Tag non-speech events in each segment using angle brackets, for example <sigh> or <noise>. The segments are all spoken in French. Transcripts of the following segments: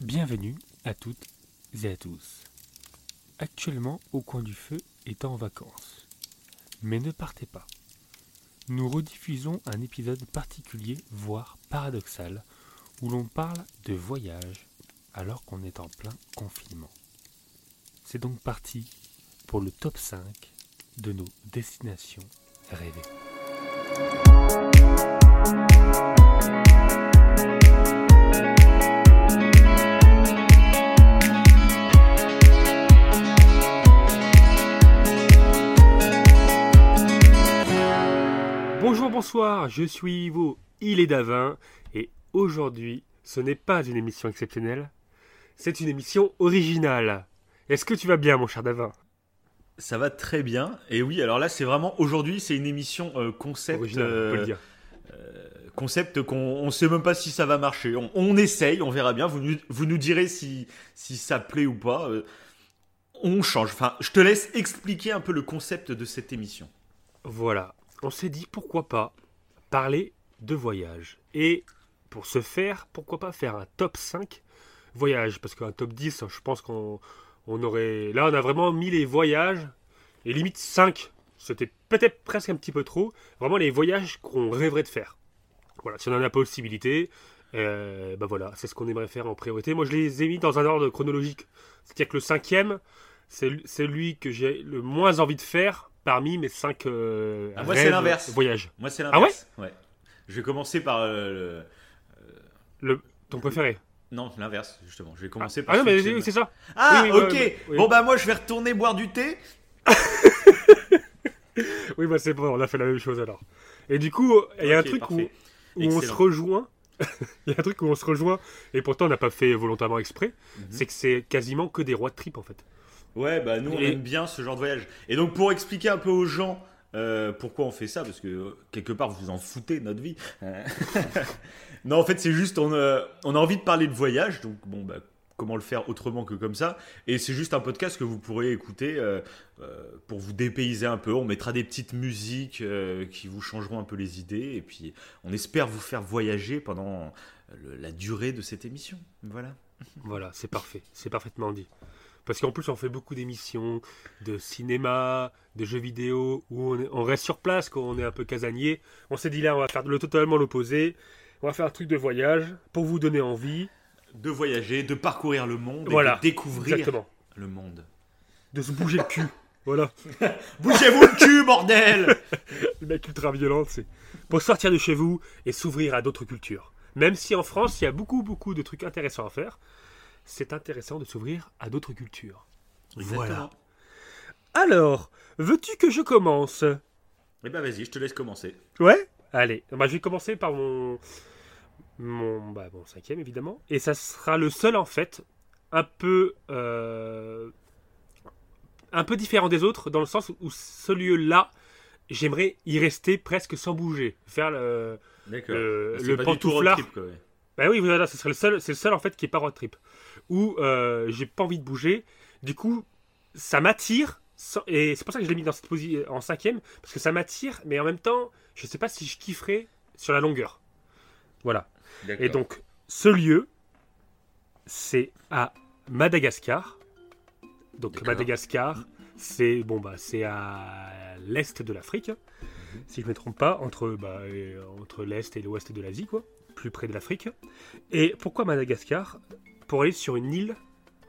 Bienvenue à toutes et à tous. Actuellement, Au coin du feu est en vacances. Mais ne partez pas. Nous rediffusons un épisode particulier, voire paradoxal, où l'on parle de voyage alors qu'on est en plein confinement. C'est donc parti pour le top 5 de nos destinations rêvées. Bonjour, bonsoir, je suis Ivo, il est Davin, et aujourd'hui, ce n'est pas une émission exceptionnelle, c'est une émission originale. Est-ce que tu vas bien, mon cher Davin? Ça va très bien. Et oui, alors là, c'est vraiment aujourd'hui, c'est une émission euh, concept. Originale, on peut le euh, dire. concept qu'on ne sait même pas si ça va marcher. On, on essaye, on verra bien. Vous nous, vous nous direz si, si ça plaît ou pas. Euh, on change. Enfin, je te laisse expliquer un peu le concept de cette émission. Voilà, on s'est dit pourquoi pas parler de voyage. Et pour ce faire, pourquoi pas faire un top 5 voyages? Parce qu'un top 10, je pense qu'on on aurait... Là, on a vraiment mis les voyages, et limite 5. C'était peut-être presque un petit peu trop. Vraiment les voyages qu'on rêverait de faire. Voilà, si on en a la possibilité, euh, bah voilà, c'est ce qu'on aimerait faire en priorité. Moi, je les ai mis dans un ordre chronologique. C'est-à-dire que le cinquième, c'est celui que j'ai le moins envie de faire parmi mes 5 Ah, moi, c'est l'inverse. voyages. Moi, c'est Ah l'inverse. ouais, Je vais commencer par euh, le- Le, ton préféré Non, l'inverse, justement. Je vais commencer Ah par non, celui mais c'est ça. Ah, Oui, oui, ok. ouais, ouais, Bon, bah, moi, je vais retourner boire du thé. <laughs> Oui, bah c'est bon, on a fait la même chose alors. Et du coup, il y a un truc où, parfait. où on se rejoint. <laughs> Il y a un truc où on se rejoint, et pourtant on n'a pas fait volontairement exprès. Mhm. C'est que c'est quasiment que des road trip en fait. Ouais, bah nous on Et- aime bien ce genre de voyage. Et donc pour expliquer un peu aux gens euh, pourquoi on fait ça, parce que quelque part vous vous en foutez notre vie. <laughs> Non, en fait c'est juste on, euh, on a envie de parler de voyage, donc bon bah comment le faire autrement que comme ça. Et c'est juste un podcast que vous pourrez écouter euh, pour vous dépayser un peu. On mettra des petites musiques qui vous changeront un peu les idées, et puis on espère vous faire voyager pendant le- la durée de cette émission. Voilà. Voilà, c'est parfait, c'est parfaitement dit. Parce qu'en plus, on fait beaucoup d'émissions, de cinéma, de jeux vidéo, où on, est- on reste sur place, quand on est un peu casanier. On s'est dit là, on va faire le totalement l'opposé. On va faire un truc de voyage pour vous donner envie. De voyager, de parcourir le monde, et Voilà, de découvrir Exactement. le monde. De se bouger le cul. <laughs> Voilà. Bougez-vous le cul, bordel <laughs> Le mec ultra violent, c'est pour sortir de chez vous et s'ouvrir à d'autres cultures. Même si en France, il y a beaucoup, beaucoup de trucs intéressants à faire, c'est intéressant de s'ouvrir à d'autres cultures. Voilà. Alors, veux-tu que je commence? Eh ben vas-y, je te laisse commencer. Ouais? Allez, bah, je vais commencer par mon, mon, bah, mon cinquième, évidemment. Et ça sera le seul, en fait, un peu, euh, un peu différent des autres, dans le sens où ce lieu-là, j'aimerais y rester presque sans bouger. Faire le... Le- le pantouflard. trip, quoi, ouais. Bah oui, voilà, ce serait le seul, c'est le seul, en fait, qui est pas road trip. Où euh, j'ai pas envie de bouger. Du coup, ça m'attire. Et c'est pour ça que je l'ai mis dans cette position en cinquième. Parce que ça m'attire, mais en même temps, je sais pas si je kifferais sur la longueur. Voilà. D'accord. Et donc, ce lieu, c'est à Madagascar. Donc, D'accord. Madagascar, c'est bon bah c'est à l'est de l'Afrique, si je me trompe pas, entre bah, euh, entre l'est et l'ouest de l'Asie, quoi, plus près de l'Afrique. Et pourquoi Madagascar Pour aller sur une île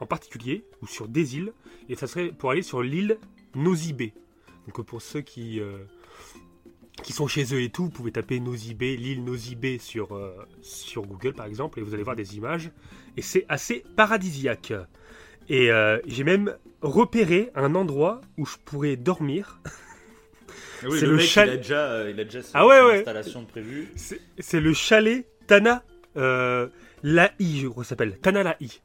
en particulier ou sur des îles, et ça serait pour aller sur l'île Nosy-Bé. Donc pour ceux qui euh, qui sont chez eux et tout, vous pouvez taper Nosy-Bé, l'île Nosy-Bé sur, euh, sur Google par exemple, et vous allez voir des images. Et c'est assez paradisiaque. Et euh, j'ai même repéré un endroit où je pourrais dormir. Ah oui, c'est le, le mec, chal- il a déjà, il a déjà Ah ouais, ouais. installation prévue. C'est le chalet Tana euh, Lahi, je crois que ça s'appelle. Tana Lahi.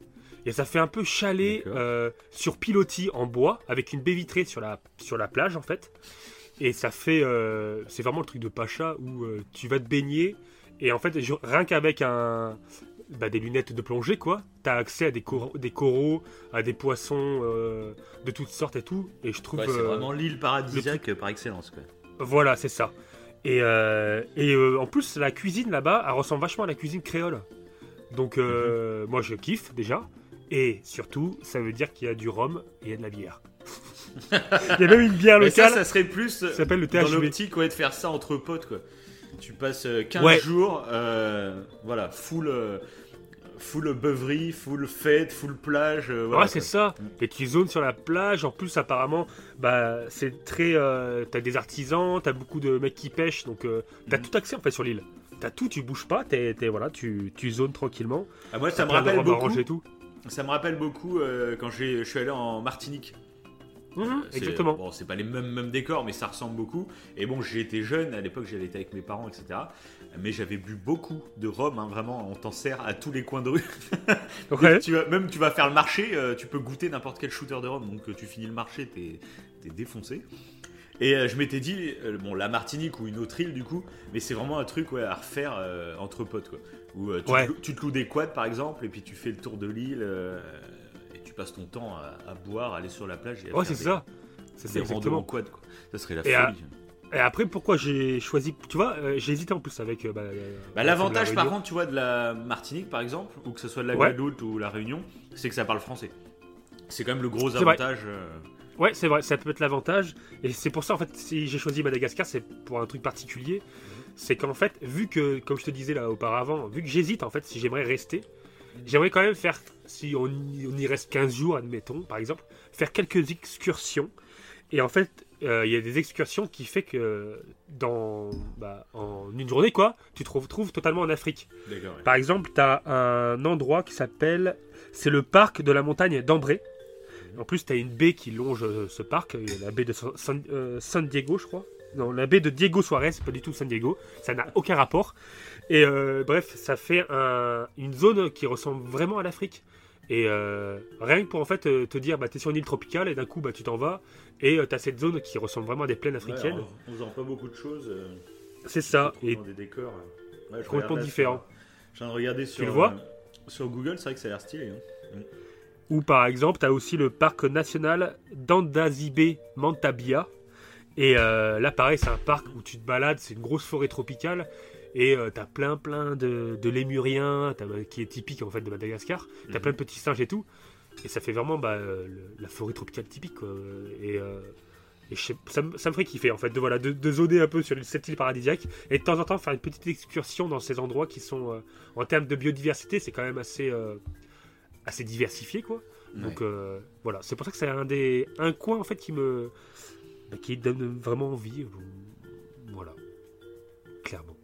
Et ça fait un peu chalet euh, sur pilotis en bois, avec une baie vitrée sur la, sur la plage en fait. Et ça fait. euh, c'est vraiment le truc de Pacha où euh, tu vas te baigner. Et en fait, je- rien qu'avec un. bah, des lunettes de plongée, quoi, t'as accès à des, cor- des coraux, à des poissons de toutes sortes et tout. Et je trouve. Ouais, c'est vraiment l'île paradisiaque par excellence. Quoi. Voilà, c'est ça. Et, euh, et euh, en plus, la cuisine là-bas, elle ressemble vachement à la cuisine créole. Donc euh, moi je kiffe déjà. Et surtout, ça veut dire qu'il y a du rhum et il y a de la bière. <laughs> il y a même une bière Mais ça, locale. ça serait plus Ça s'appelle le dans l'optique ouais, de faire ça entre potes quoi. Tu passes euh, 15 Ouais. jours, voilà, full, full beuverie, full fête, full plage. euh, voilà, ouais, c'est ça. Et tu zones sur la plage. En plus, apparemment, bah, c'est très. euh, t'as des artisans, t'as beaucoup de mecs qui pêchent. Donc, euh, t'as Mhm. tout accès en fait sur l'île. T'as tout, tu bouges pas. T'es, voilà, tu, tu zones tranquillement. Ah, moi, ça me rappelle beaucoup. tout. Ça me rappelle beaucoup euh, quand j'ai- je suis allé en Martinique. Mhm, C'est- exactement. Bon, c'est pas les mêmes, mêmes décors, mais ça ressemble beaucoup. Et bon, j'étais jeune, à l'époque j'avais été avec mes parents, etc. Mais j'avais bu beaucoup de rhum, hein, vraiment, on t'en sert à tous les coins de rue. <laughs> Tu vas- même tu vas faire le marché, euh, tu peux goûter n'importe quel shooter de rhum. Donc euh, tu finis le marché, t'es es défoncé. Et euh, je m'étais dit, euh, bon, la Martinique ou une autre île du coup, mais c'est vraiment un truc ouais, à refaire euh, entre potes quoi. Où euh, tu, Ouais. te, loues- tu te loues des quads par exemple, et puis tu fais le tour de l'île, euh, passes ton temps à, à boire, à aller sur la plage. Et à Ouais, faire c'est des- ça. C'est ça, des randos en exactement. quad quoi. Ça serait la Et à- folie. Et après, pourquoi j'ai choisi. Tu vois, euh, j'ai hésité en plus avec. euh, bah, Bah, la L'avantage par contre, tu vois, de la Martinique par exemple, ou que ce soit de la Ouais. Guadeloupe ou la Réunion, c'est que ça parle français. C'est quand même le gros C'est avantage. euh, Ouais, c'est vrai, ça peut être l'avantage. Et c'est pour ça, en fait, si j'ai choisi Madagascar, c'est pour un truc particulier. C'est qu'en fait, vu que, comme je te disais là auparavant, vu que j'hésite, en fait, si j'aimerais rester, j'aimerais quand même faire, si on y, on y reste 15 jours, admettons, par exemple, faire quelques excursions. Et en fait, euh, il y a des excursions qui fait que dans bah, en une journée, quoi, tu te retrouves totalement en Afrique. Ouais. Par exemple, tu as un endroit qui s'appelle. C'est le parc de la montagne d'Ambré. En plus, tu as une baie qui longe euh, ce parc, euh, la baie de San, San- euh, San Diego, je crois. Non, la baie de Diego Suarez, c'est pas du tout San Diego. Ça n'a aucun rapport. Et euh, bref, ça fait un- une zone qui ressemble vraiment à l'Afrique. Et euh, rien que pour en fait euh, te dire, bah, tu es sur une île tropicale et d'un coup, bah, tu t'en vas. Et tu as cette zone qui ressemble vraiment à des plaines Ouais, africaines. en, en faisant pas beaucoup de choses. c'est ça. tu Et dans des décors. ouais, complètement regarde là différent. sur- Je viens de regarder sur. le vois Sur Google, c'est vrai que ça a l'air stylé. hein. Ou par exemple, tu as aussi le parc national d'Andasibe Mantabia. Et euh, là, pareil, c'est un parc où tu te balades, c'est une grosse forêt tropicale. Et tu as plein, plein de, de lémuriens, t'as- qui est typique en fait de Madagascar. Tu as Mhm. plein de petits singes et tout. Et ça fait vraiment bah, euh, le- la forêt tropicale typique. quoi. Et, euh, et je sais- ça, me- ça me ferait kiffer en fait de, voilà, de, de zoner un peu sur cette île paradisiaque. Et de temps en temps faire une petite excursion dans ces endroits qui sont, euh, en termes de biodiversité, c'est quand même assez, euh, assez diversifié. quoi. Donc Ouais. euh, voilà, c'est pour ça que c'est un des un coin en fait qui me qui donne vraiment envie. euh, Voilà, clairement.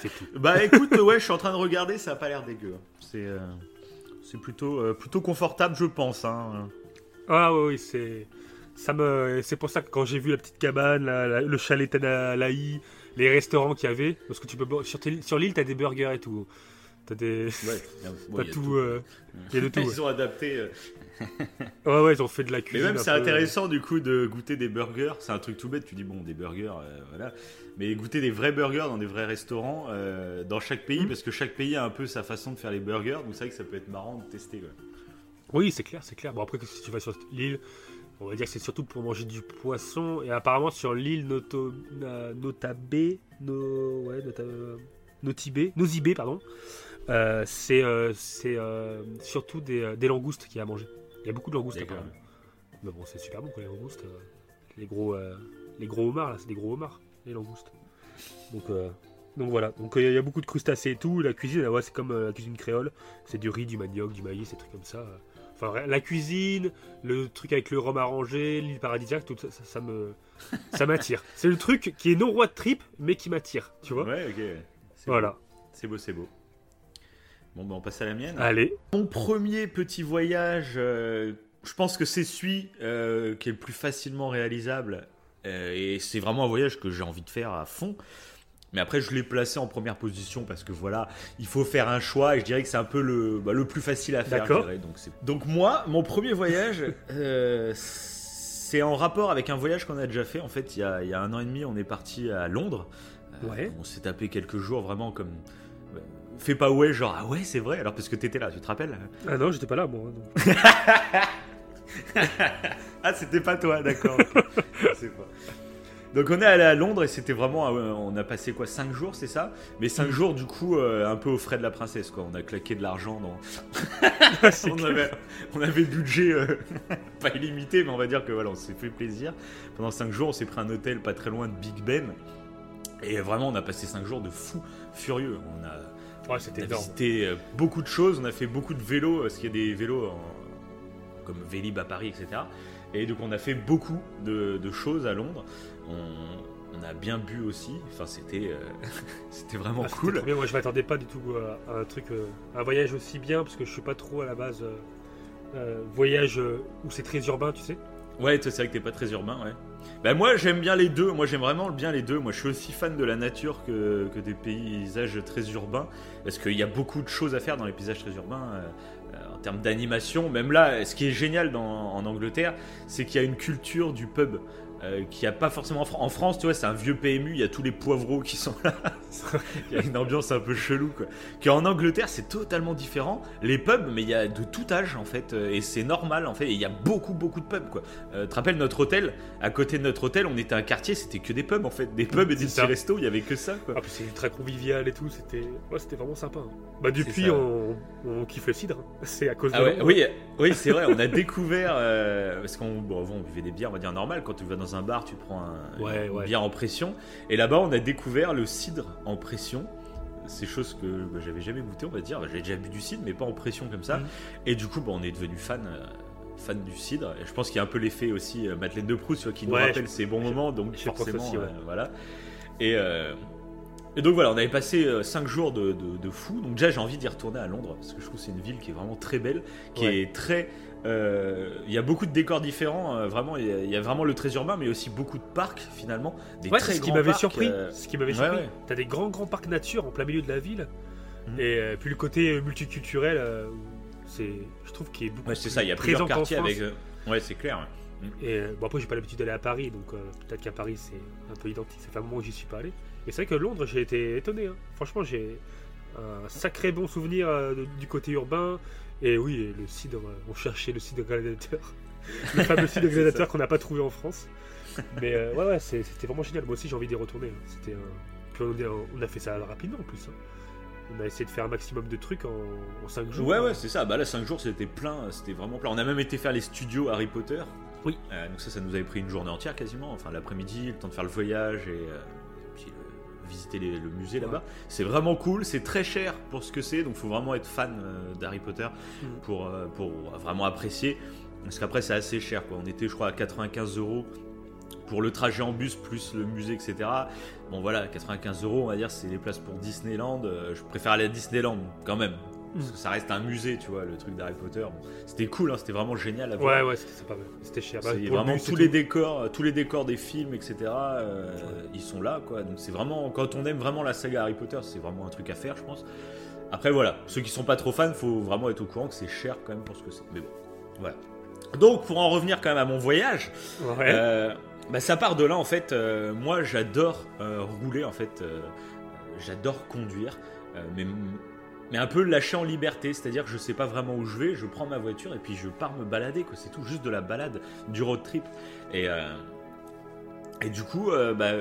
C'est tout. Bah écoute, ouais, je suis en train de regarder, ça a pas l'air dégueu. C'est euh, c'est plutôt, euh, plutôt confortable, je pense. Hein. Ah oui, oui, c'est ça me c'est pour ça que quand j'ai vu la petite cabane, la- la- le chalet Tanalaï, les restaurants qu'il y avait, parce que tu peux sur, sur l'île t'as des burgers et tout. T'as des Ouais, <laughs> bon, y tout, il y a de <laughs> tout. Ils ouais. ont adapté. euh, <laughs> Ouais ouais, ils ont fait de la Mais cuisine. même un c'est intéressant du coup de goûter des burgers. C'est un truc tout bête. Tu dis bon des burgers, euh, voilà. Mais goûter des vrais burgers dans des vrais restaurants euh, dans chaque pays, Mhm. parce que chaque pays a un peu sa façon de faire les burgers. Donc c'est vrai que ça peut être marrant de tester. Quoi. Oui, c'est clair, c'est clair. Bon, après, si tu vas sur l'île, on va dire que c'est surtout pour manger du poisson. Et apparemment, sur l'île Noto, Notabe, no, ouais, Nota, Notibé, Nosibé, pardon, c'est euh, c'est, euh, surtout des, euh, des langoustes qu'il y a à manger. Il y a beaucoup de langoustes, apparemment. Mais bon, c'est super bon, quoi, les langoustes. euh, les, gros, euh, les gros homards, là, c'est des gros homards, les langoustes. Donc, euh, donc voilà. Donc, euh, il y a beaucoup de crustacés et tout. La cuisine, ouais, c'est comme euh, la cuisine créole. C'est du riz, du manioc, du maïs, des trucs comme ça. Enfin, la cuisine, le truc avec le rhum arrangé, l'île paradisiaque, tout ça, ça, ça me, <laughs> ça m'attire. C'est le truc qui est non roi de trip, mais qui m'attire, tu vois. Ouais, ok. Voilà. C'est beau, c'est beau. Bon, bah on passe à la mienne. Allez, Mon premier petit voyage, euh, je pense que c'est celui euh, qui est le plus facilement réalisable. euh, et c'est vraiment un voyage que j'ai envie de faire à fond. Mais après, je l'ai placé en première position parce que voilà, il faut faire un choix et je dirais que c'est un peu le, bah, le plus facile à faire. D'accord. Donc, moi, mon premier voyage, c'est en rapport avec un voyage qu'on a déjà fait. En fait, il y a, il y a un an et demi, on est parti à Londres. Ouais. On s'est tapé quelques jours vraiment comme... Fais pas ouais, genre ah ouais c'est vrai alors parce que t'étais là, tu te rappelles ah non, j'étais pas là, moi. donc. <laughs> Ah, c'était pas toi, d'accord. Donc on est allé à Londres et c'était vraiment, euh, on a passé quoi 5 jours, c'est ça? Mais 5 jours du coup euh, un peu aux frais de la princesse quoi. On a claqué de l'argent dans. <laughs> on, avait, on avait le budget euh, <laughs> pas illimité, mais on va dire que voilà, on s'est fait plaisir. Pendant 5 jours, on s'est pris un hôtel pas très loin de Big Ben. Et vraiment, on a passé 5 jours de fou furieux. On a, Ouais, c'était visité euh, beaucoup de choses, on a fait beaucoup de vélos, parce qu'il y a des vélos en- comme Vélib à Paris, etc. Et donc on a fait beaucoup de, de choses à Londres. On, on a bien bu aussi. Enfin, c'était euh, <laughs> c'était vraiment Ah, cool. bien. Moi, je m'attendais pas du tout à, à un truc, euh, un voyage aussi bien, parce que je suis pas trop à la base euh, euh, voyage euh, où c'est très urbain, tu sais. Ouais, c'est vrai que t'es pas très urbain, ouais. Bah, moi, j'aime bien les deux. Moi, j'aime vraiment bien les deux. Moi, je suis aussi fan de la nature que, des paysages très urbains. Parce qu'il y a beaucoup de choses à faire dans les paysages très urbains. euh, euh, en termes d'animation, même là, ce qui est génial en Angleterre, c'est qu'il y a une culture du pub. Euh, qu'il n'y a pas forcément en, Fran- en France, tu vois, c'est un vieux PMU, il y a tous les poivreaux qui sont là. <laughs> Il y a une ambiance un peu chelou, quoi. Qu'en Angleterre, c'est totalement différent. Les pubs, mais il y a de tout âge, en fait, euh, et c'est normal, en fait. Et il y a beaucoup, beaucoup de pubs, quoi. Euh, tu te rappelles notre hôtel? À côté de notre hôtel, on était un quartier, c'était que des pubs, en fait. Des pubs et des petits ça. restos, il y avait que ça, quoi. Ah, puis c'est ultra convivial et tout. C'était, ouais, c'était vraiment sympa. hein. Bah depuis, on, on kiffe le cidre. C'est à cause de Ah ouais, oui, oui c'est vrai, on a découvert, euh, parce qu'on bon, on buvait des bières, on va dire normal, quand tu vas dans un bar, tu prends un, Ouais, une ouais. bière en pression, et là-bas on a découvert le cidre en pression, c'est chose que bah, j'avais jamais goûté, on va dire, j'avais déjà bu du cidre, mais pas en pression comme ça, Mhm. et du coup bah, on est devenu fan. euh, fan du cidre et je pense qu'il y a un peu l'effet aussi euh, Madeleine de Proust qui nous Ouais, rappelle je- ces bons je- moments donc forcément aussi, ouais. euh, voilà et euh, et donc voilà, on avait passé 5 jours de, de, de fou. Donc déjà, j'ai envie d'y retourner à Londres parce que je trouve que c'est une ville qui est vraiment très belle, qui Ouais. est très. euh, Il y a beaucoup de décors différents. euh, vraiment, il y, a, il y a vraiment le très urbain, mais aussi beaucoup de parcs finalement. Des Ouais, très ce qui grands m'avait parcs, surpris. euh, Ce qui m'avait surpris. T'as des grands grands parcs nature en plein milieu de la ville. Mhm. Et euh, puis le côté euh, multiculturel, euh, c'est, je trouve qu'il est beaucoup. ouais, c'est plus ça. Il y a présent plusieurs quartiers avec. euh, Ouais, c'est clair. Et euh, bon après j'ai pas l'habitude d'aller à Paris, donc euh, peut-être qu'à Paris c'est un peu identique. Ça fait un moment que j'y suis pas allé. Et c'est vrai que Londres j'ai été étonné. hein. Franchement j'ai un sacré bon souvenir euh, du côté urbain. Et oui, le cidre, euh, on cherchait le cidre gladiateur. <laughs> le fameux cidre <laughs> gladiateur qu'on n'a pas trouvé en France. Mais euh, ouais ouais c'était vraiment génial. Moi aussi j'ai envie d'y retourner. hein. C'était Puis on a, fait ça rapidement en plus. hein. On a essayé de faire un maximum de trucs en, 5 jours. Ouais, ouais, c'est ça. Bah là, 5 jours, c'était plein, c'était vraiment plein. On a même été faire les studios Harry Potter. Oui. Euh, donc ça, ça nous avait pris une journée entière quasiment. Enfin, l'après-midi, le temps de faire le voyage et, visiter les- le musée là-bas. C'est vraiment cool. C'est très cher pour ce que c'est. Donc, faut vraiment être fan euh, d'Harry Potter Mhm. pour, euh, pour vraiment apprécier. Parce qu'après, c'est assez cher. Quoi. On était, je crois, à 95 euros pour le trajet en bus plus le musée, etc. Bon voilà, 95 euros, on va dire, c'est les places pour Disneyland. Euh, je préfère aller à Disneyland quand même. Parce que ça reste un musée, tu vois, le truc d'Harry Potter. Bon, c'était cool, hein, c'était vraiment génial à voir. Ouais ouais c'était sympa. ouais. C'était cher. Bah, C'est pour le vraiment tous les décors, euh, tous les décors des films, etc. euh, Ils sont là, quoi. Donc c'est vraiment, quand on aime vraiment la saga Harry Potter, c'est vraiment un truc à faire, je pense. Après voilà, ceux qui sont pas trop fans, faut vraiment être au courant que c'est cher quand même pour ce que c'est. Mais bon, voilà. Donc pour en revenir quand même à mon voyage, Ouais. euh, bah, ça part de là en fait. euh, moi j'adore rouler en fait. j'adore conduire, mais, mais un peu lâcher en liberté. C'est-à-dire que je sais pas vraiment où je vais, je prends ma voiture et puis je pars me balader. quoi. C'est tout juste de la balade, du road trip. Et, euh, et du coup, euh, bah,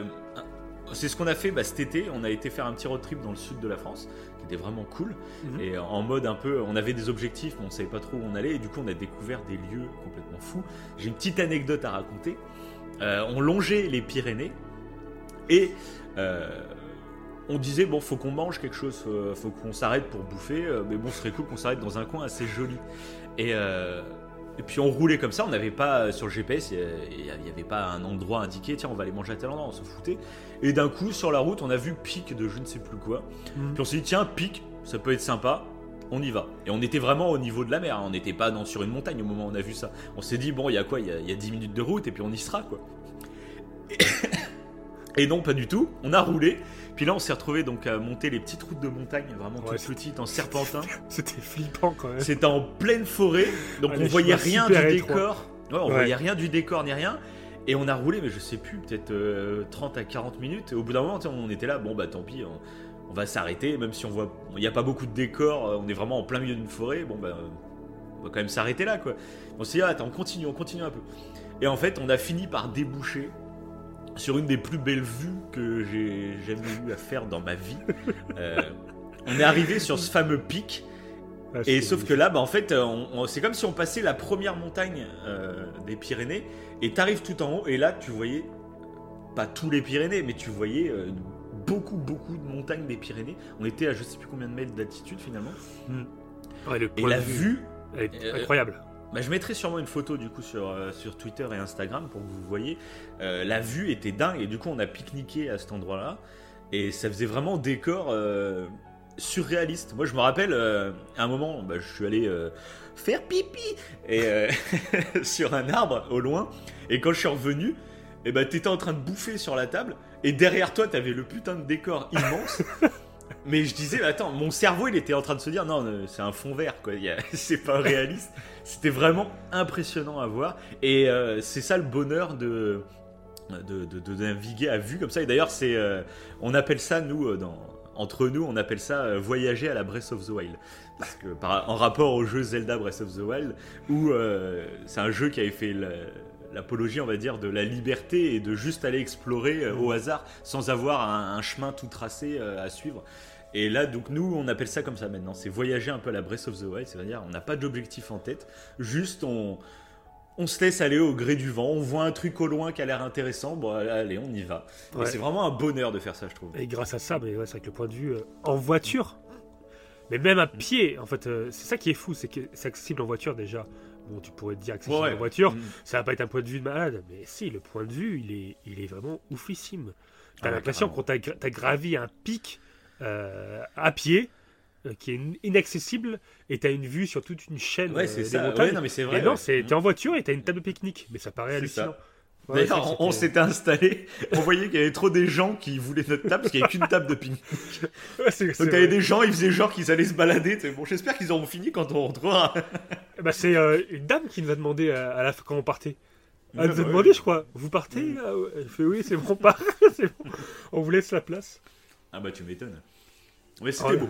c'est ce qu'on a fait bah, cet été. On a été faire un petit road trip dans le sud de la France qui était vraiment cool. Mhm. Et en mode un peu, on avait des objectifs, mais on savait pas trop où on allait. Et du coup, on a découvert des lieux complètement fous. J'ai une petite anecdote à raconter. Euh, on longeait les Pyrénées et euh, on disait bon, faut qu'on mange quelque chose, faut, faut qu'on s'arrête pour bouffer. euh, mais bon, ce serait cool qu'on s'arrête dans un coin assez joli. Et euh, et puis on roulait comme ça, on n'avait pas sur le GPS, il n'y avait pas un endroit indiqué, tiens on va aller manger à tel endroit, on se foutait. Et d'un coup sur la route on a vu pic de je ne sais plus quoi. Mhm. Puis on s'est dit tiens pic, ça peut être sympa, on y va. Et on était vraiment au niveau de la mer, hein. on n'était pas dans, sur une montagne au moment où on a vu ça. On s'est dit bon il y a quoi, il y y a 10 minutes de route et puis on y sera quoi. <coughs> Et non pas du tout, on a roulé. Puis là on s'est retrouvé donc à monter les petites routes de montagne, vraiment Ouais, toutes petites en <laughs> serpentin. C'était flippant quand même. C'était en pleine forêt, donc on voyait rien du décor. Ouais, on voyait rien du décor ni rien. Et on a roulé, mais je sais plus, peut-être euh, 30 à 40 minutes. Et au bout d'un moment, on était là, bon bah tant pis, on, on va s'arrêter, même si on voit, il n'y a pas beaucoup de décors, euh, on est vraiment en plein milieu d'une forêt, bon bah euh, on va quand même s'arrêter là quoi. On s'est dit, ah, attends, on continue, on continue un peu. Et en fait, on a fini par déboucher sur une des plus belles vues que j'ai jamais eu à faire dans ma vie. Euh, on est arrivé sur ce fameux pic. Ah, Et sauf que là, bah, en fait, on- on- c'est comme si on passait la première montagne euh, des Pyrénées et t'arrives tout en haut et là, tu voyais pas tous les Pyrénées, mais tu voyais euh, beaucoup, beaucoup de montagnes des Pyrénées. On était à je sais plus combien de mètres d'altitude finalement. Ouais, le Et la vue, elle est euh, incroyable. Bah, je mettrai sûrement une photo du coup sur, euh, sur Twitter et Instagram pour que vous voyez. Euh, la vue était dingue et du coup on a pique-niqué à cet endroit-là et ça faisait vraiment décor euh, surréaliste. Moi je me rappelle à un moment, bah, je suis allé faire pipi et <laughs> sur un arbre au loin et quand je suis revenu, et bah t'étais en train de bouffer sur la table et derrière toi t'avais le putain de décor immense. <laughs> Mais je disais, attends, mon cerveau il était en train de se dire, non, c'est un fond vert, quoi, <laughs> c'est pas réaliste. C'était vraiment impressionnant à voir. Et euh, c'est ça le bonheur de, de, naviguer à vue comme ça. Et d'ailleurs, c'est, euh, on appelle ça, nous, euh, entre nous, on appelle ça voyager à la Breath of the Wild. Parce que, en rapport au jeu Zelda Breath of the Wild, où c'est un jeu qui avait fait la- l'apologie, on va dire, de la liberté et de juste aller explorer au hasard sans avoir un, un chemin tout tracé à suivre. Et là, donc nous, on appelle ça comme ça maintenant. C'est voyager un peu à la Breath of the Wild. C'est-à-dire, on n'a pas d'objectif en tête. Juste, on, on se laisse aller au gré du vent. On voit un truc au loin qui a l'air intéressant. Bon, allez, on y va. Ouais. c'est vraiment un bonheur de faire ça, je trouve. Et grâce à ça, mais ouais, c'est avec le point de vue euh, en voiture, mais même à pied, en fait, euh, c'est ça qui est fou, c'est que c'est accessible en voiture déjà. Bon, tu pourrais te dire accessible Ouais, en voiture, Mm. ça va pas être un point de vue de malade, mais si, le point de vue, il est, il est vraiment oufissime. T'as Ah l'impression qu'on t'a gravi un pic à pied euh, qui est in- inaccessible et t'as une vue sur toute une chaîne Ouais, euh, c'est des ça. montagnes. Ouais, non, mais c'est et vrai. non, ouais. c'est t'es en voiture et t'as une table de pique-nique, mais ça paraît hallucinant. ça. Ouais, D'ailleurs, on, s'était installé. <laughs> On voyait qu'il y avait trop des gens qui voulaient notre table parce qu'il n'y avait qu'une table de ping. Ouais, Donc, t'avais des gens, ils faisaient genre qu'ils allaient se balader. Bon, j'espère qu'ils auront fini quand on retrouvera. Bah, c'est euh, une dame qui nous a demandé à, à la fin quand on partait. Elle Ouais, nous a bah demandé, je crois, vous partez Mm. là? Elle fait oui, c'est <laughs> bon, on part. bon. On vous laisse la place. Ah bah, tu m'étonnes. Mais c'était Ouais. beau.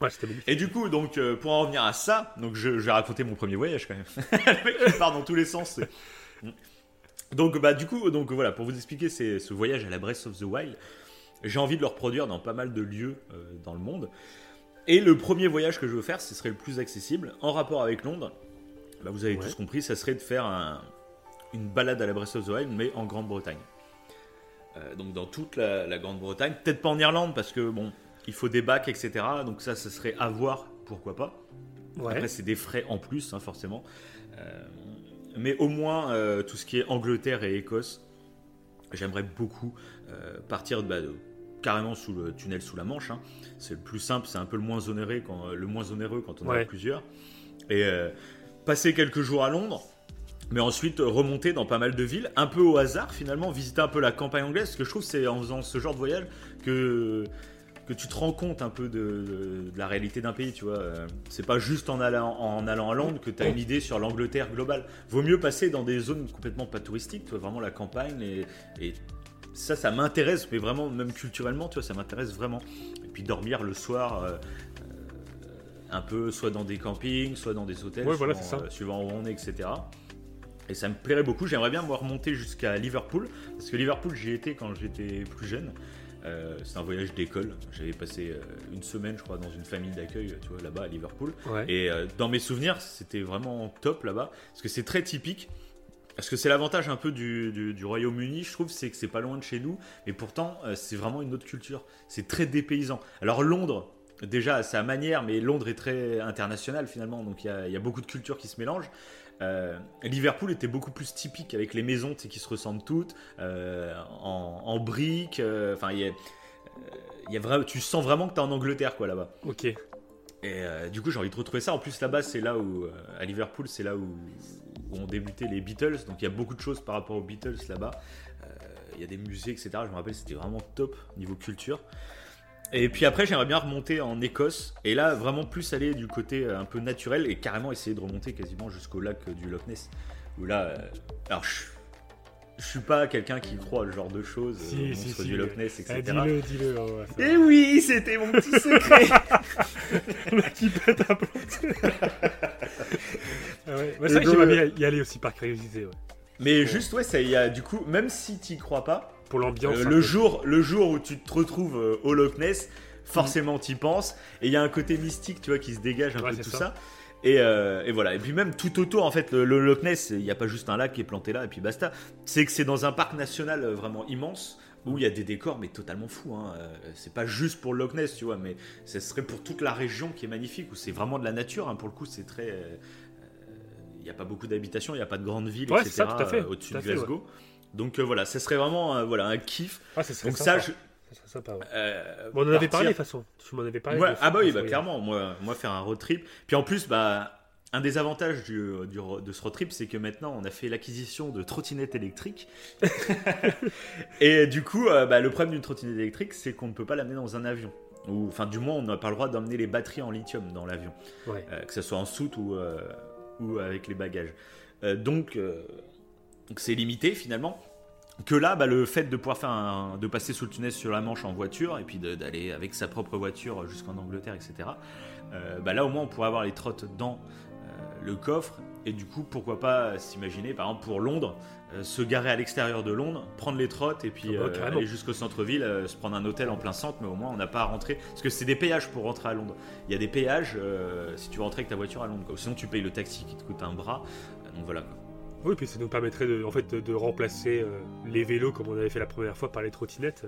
Ouais, c'était magnifique. Et du coup, donc, euh, pour en revenir à ça, donc je, je vais raconter mon premier voyage quand même. <laughs> le mec qui part dans tous les sens. c'est- Donc, bah, du coup, donc voilà, pour vous expliquer c'est ce voyage à la Breath of the Wild, j'ai envie de le reproduire dans pas mal de lieux euh, dans le monde. Et le premier voyage que je veux faire, ce serait le plus accessible, en rapport avec Londres. Bah, vous avez Ouais. tous compris, ça serait de faire un- une balade à la Breath of the Wild, mais en Grande-Bretagne. Euh, donc dans toute la, la Grande-Bretagne, peut-être pas en Irlande parce que bon, il faut des bacs, etc. Donc ça, ça serait à voir, pourquoi pas. Ouais. Après, c'est des frais en plus, hein, forcément. Euh, mais au moins, euh, tout ce qui est Angleterre et Écosse, j'aimerais beaucoup euh, partir bah, de- carrément sous le tunnel sous la Manche. hein. C'est le plus simple, c'est un peu le moins onéreux quand, le moins onéreux quand on en a plusieurs. Et passer quelques jours à Londres. Mais ensuite remonter dans pas mal de villes, un peu au hasard finalement, visiter un peu la campagne anglaise. Ce que je trouve, c'est en faisant ce genre de voyage que que tu te rends compte un peu de, de- de la réalité d'un pays, tu vois. Euh, C'est pas juste en allant, en allant à Londres que tu as une idée sur l'Angleterre globale. Vaut mieux passer dans des zones complètement pas touristiques, tu vois, vraiment la campagne. Et, et ça, ça m'intéresse, mais vraiment, même culturellement, tu vois, ça m'intéresse vraiment. Et puis dormir le soir, euh, euh, un peu, soit dans des campings, soit dans des hôtels, Ouais, voilà, suivant, ça. euh, suivant où on est, etc. Et ça me plairait beaucoup. J'aimerais bien me remonter jusqu'à Liverpool, parce que Liverpool, j'y étais quand j'étais plus jeune. Euh, c'est un voyage d'école. J'avais passé euh, une semaine, je crois, dans une famille d'accueil, tu vois, là-bas à Liverpool. Ouais. Et euh, dans mes souvenirs, c'était vraiment top là-bas, parce que c'est très typique. Parce que c'est l'avantage un peu du, du- du Royaume-Uni, je trouve, c'est que c'est pas loin de chez nous, mais pourtant c'est vraiment une autre culture. C'est très dépaysant. Alors Londres, déjà à sa manière, mais Londres est très international finalement, donc il y a, il y a beaucoup de cultures qui se mélangent. Euh, Liverpool était beaucoup plus typique avec les maisons qui se ressemblent toutes, euh, en, en briques. euh, Enfin, il y a, y a vra- tu sens vraiment que tu es en Angleterre quoi là-bas. Ok. Et euh, du coup, j'ai envie de retrouver ça. En plus, là-bas, c'est là où, euh, à Liverpool, c'est là où, où ont débuté les Beatles. Donc, il y a beaucoup de choses par rapport aux Beatles là-bas. Euh, Il y a des musées, etc. Je me rappelle, c'était vraiment top niveau culture. Et puis après, j'aimerais bien remonter en Écosse. Et là, vraiment plus aller du côté euh, un peu naturel et carrément essayer de remonter quasiment jusqu'au lac euh, du Loch Ness. Où là, euh, alors je, je suis pas quelqu'un qui croit à ce genre de choses, Si, euh, si, si. du Loch Ness, etc. Ah, dis-le, dis-le. va faire- Et oui, c'était mon petit secret. <laughs> Le qui pète un plomb. <laughs> Ah ouais. Bah, c'est vrai que j'aimerais bien y aller aussi par curiosité. Ouais. Mais juste, ouais, ça y a du coup, même si tu crois pas, Pour l'ambiance. euh, le, jour, le jour où tu te retrouves euh, au Loch Ness, forcément t'y penses. Et il y a un côté mystique, tu vois, qui se dégage un Ouais, peu c'est tout ça. ça. Et, euh, et voilà. Et puis même tout autour, en fait, le, le Loch Ness, il n'y a pas juste un lac qui est planté là et puis basta. C'est que c'est dans un parc national vraiment immense où il y a des décors mais totalement fous. Hein. C'est pas juste pour le Loch Ness, tu vois, mais ce serait pour toute la région qui est magnifique où c'est vraiment de la nature. hein. Pour le coup, c'est très. euh, Il n'y a pas beaucoup d'habitations, il n'y a pas de grandes villes, Ouais, etc. c'est ça, tout à fait, euh, Au-dessus de fait, ouais. Donc euh, voilà, ce serait vraiment voilà, un kiff. Ah, ça serait Donc sympa. ça, je, euh, Bon, on en avait partir- parlé de toute façon. Tu m'en avais parlé. Ouais, ah bah oui, bah, ce clairement, moi, moi faire un road trip. Puis en plus, bah, un des avantages du, du de ce road trip, c'est que maintenant on a fait l'acquisition de trottinettes électriques. <laughs> <laughs> Et du coup, euh, bah, le problème d'une trottinette électrique, c'est qu'on ne peut pas l'amener dans un avion. Ou, enfin, du moins, on n'a pas le droit d'emmener les batteries en lithium dans l'avion, Ouais. Euh, que ce soit en soute ou, ou avec les bagages. Donc, donc c'est limité finalement. Que là, bah, le fait de pouvoir faire un- de passer sous le tunnel sur la Manche en voiture et puis d'aller avec sa propre voiture jusqu'en Angleterre, etc. euh, bah, là, au moins, on pourrait avoir les trottes dans euh, le coffre et du coup, pourquoi pas s'imaginer, par exemple, pour Londres, euh, se garer à l'extérieur de Londres, prendre les trottes et puis Ah bah, aller jusqu'au centre-ville, se prendre un hôtel en plein centre, mais au moins, on n'a pas à rentrer parce que c'est des péages pour rentrer à Londres. Il y a des péages si tu veux rentrer avec ta voiture à Londres. quoi. Sinon, tu payes le taxi qui te coûte un bras. Donc voilà. quoi. Oui, puis ça nous permettrait de, en fait, de, remplacer euh, les vélos comme on avait fait la première fois par les trottinettes.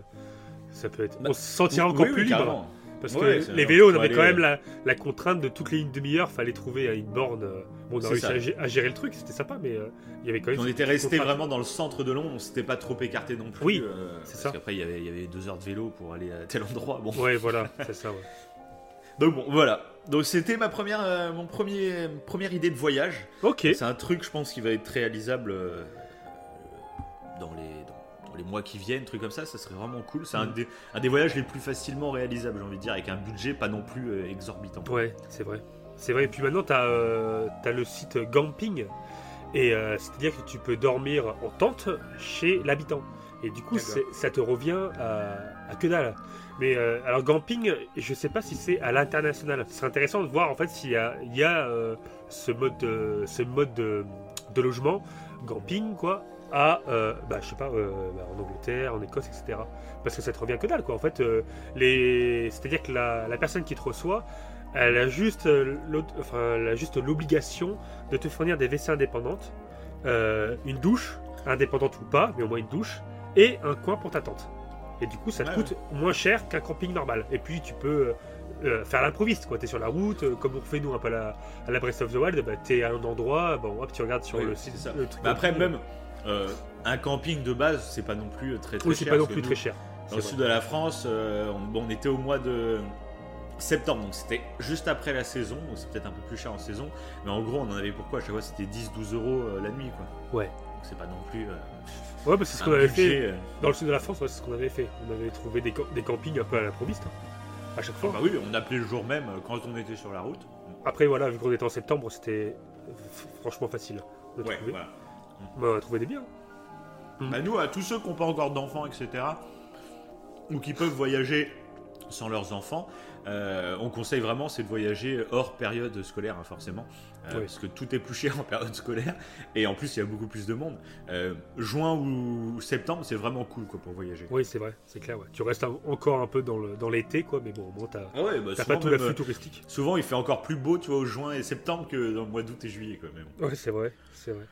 Ça peut être. Bah, on se sentira encore Oui, plus oui, libre. carrément. Parce Ouais, que les vélos, on avait quand même la, la contrainte de toutes les une demi-heure, fallait trouver une borne. euh, Bon, on a réussi à, gé- à gérer le truc, c'était sympa, mais euh, il y avait quand même. On était resté vraiment dans le centre de Londres, on s'était pas trop écarté non plus. Oui, euh, c'est parce ça. qu'après, il y avait- il y avait deux heures de vélo pour aller à tel endroit. Bon. Ouais, voilà, c'est ça, ouais. Donc bon, voilà. Donc c'était ma première, euh, mon premier, première idée de voyage. Ok, C'est un truc, je pense, qui va être réalisable euh, dans les, dans, dans les mois qui viennent, truc comme ça. Ça serait vraiment cool. C'est un, Mm. des, un des voyages les plus facilement réalisables, j'ai envie de dire, avec un budget pas non plus euh, exorbitant. ouais, c'est vrai. C'est vrai, et puis maintenant, tu as, le site Gamping, et c'est-à-dire que tu peux dormir en tente chez l'habitant. Et du coup, ça te revient à, à que dalle. Mais euh, alors, Gamping, je sais pas si c'est à l'international. C'est intéressant de voir en fait s'il y a, euh, ce mode, de, ce mode de, logement, Gamping, quoi, à, euh, bah, je sais pas, euh, bah, en Angleterre, en Écosse, etc. Parce que ça te revient que dalle, quoi. En fait, les... c'est-à-dire que la, personne qui te reçoit, elle a juste, elle a juste l'obligation de te fournir des WC indépendantes, une douche, indépendante ou pas, mais au moins une douche, et un coin pour ta tente. Et du coup, ça te Ouais, coûte moins cher qu'un camping normal. Et puis, tu peux euh, euh, faire l'improviste, quoi. T'es sur la route, euh, comme on fait nous un peu à la, à la Breath of the Wild, bah, t'es à un endroit, bon, hop, tu regardes sur Oui, le site. ça. le truc Bah après, même euh, un camping de base, c'est pas non plus très très Oui, cher. c'est pas non plus très cher. Dans le sud de la France, on, bon, on était au mois de septembre, donc c'était juste après la saison, donc c'est peut-être un peu plus cher en saison, mais en gros on en avait pourquoi à chaque fois c'était 10-12 euros la nuit quoi. Ouais. Donc c'est pas non plus. Ouais, bah, c'est ce qu'on avait budget, fait. euh, Dans le sud de la France, ouais, c'est ce qu'on avait fait. On avait trouvé des, des campings un peu à l'improviste. hein, à chaque fois. Bah oui, on appelait le jour même euh, quand on était sur la route. Après, voilà, vu qu'on était en septembre, c'était franchement facile de Ouais, trouver. voilà. Bah, on a trouvé des biens. Mm. Bah nous, à tous ceux qui n'ont pas encore d'enfants, etc., ou qui peuvent voyager sans leurs enfants, euh, on conseille vraiment c'est de voyager hors période scolaire hein, forcément Oui. parce que tout est plus cher en période scolaire et en plus il y a beaucoup plus de monde Euh, juin ou septembre c'est vraiment cool quoi pour voyager Oui, c'est vrai, c'est clair. Ouais. Tu restes encore un peu dans dans l'été, quoi, mais bon, au moins, t'as ah ouais bah pas tout l'afflux euh, touristique. souvent il fait encore plus beau tu vois au juin et septembre que dans le mois d'août et juillet quoi même Ouais, c'est vrai, c'est vrai.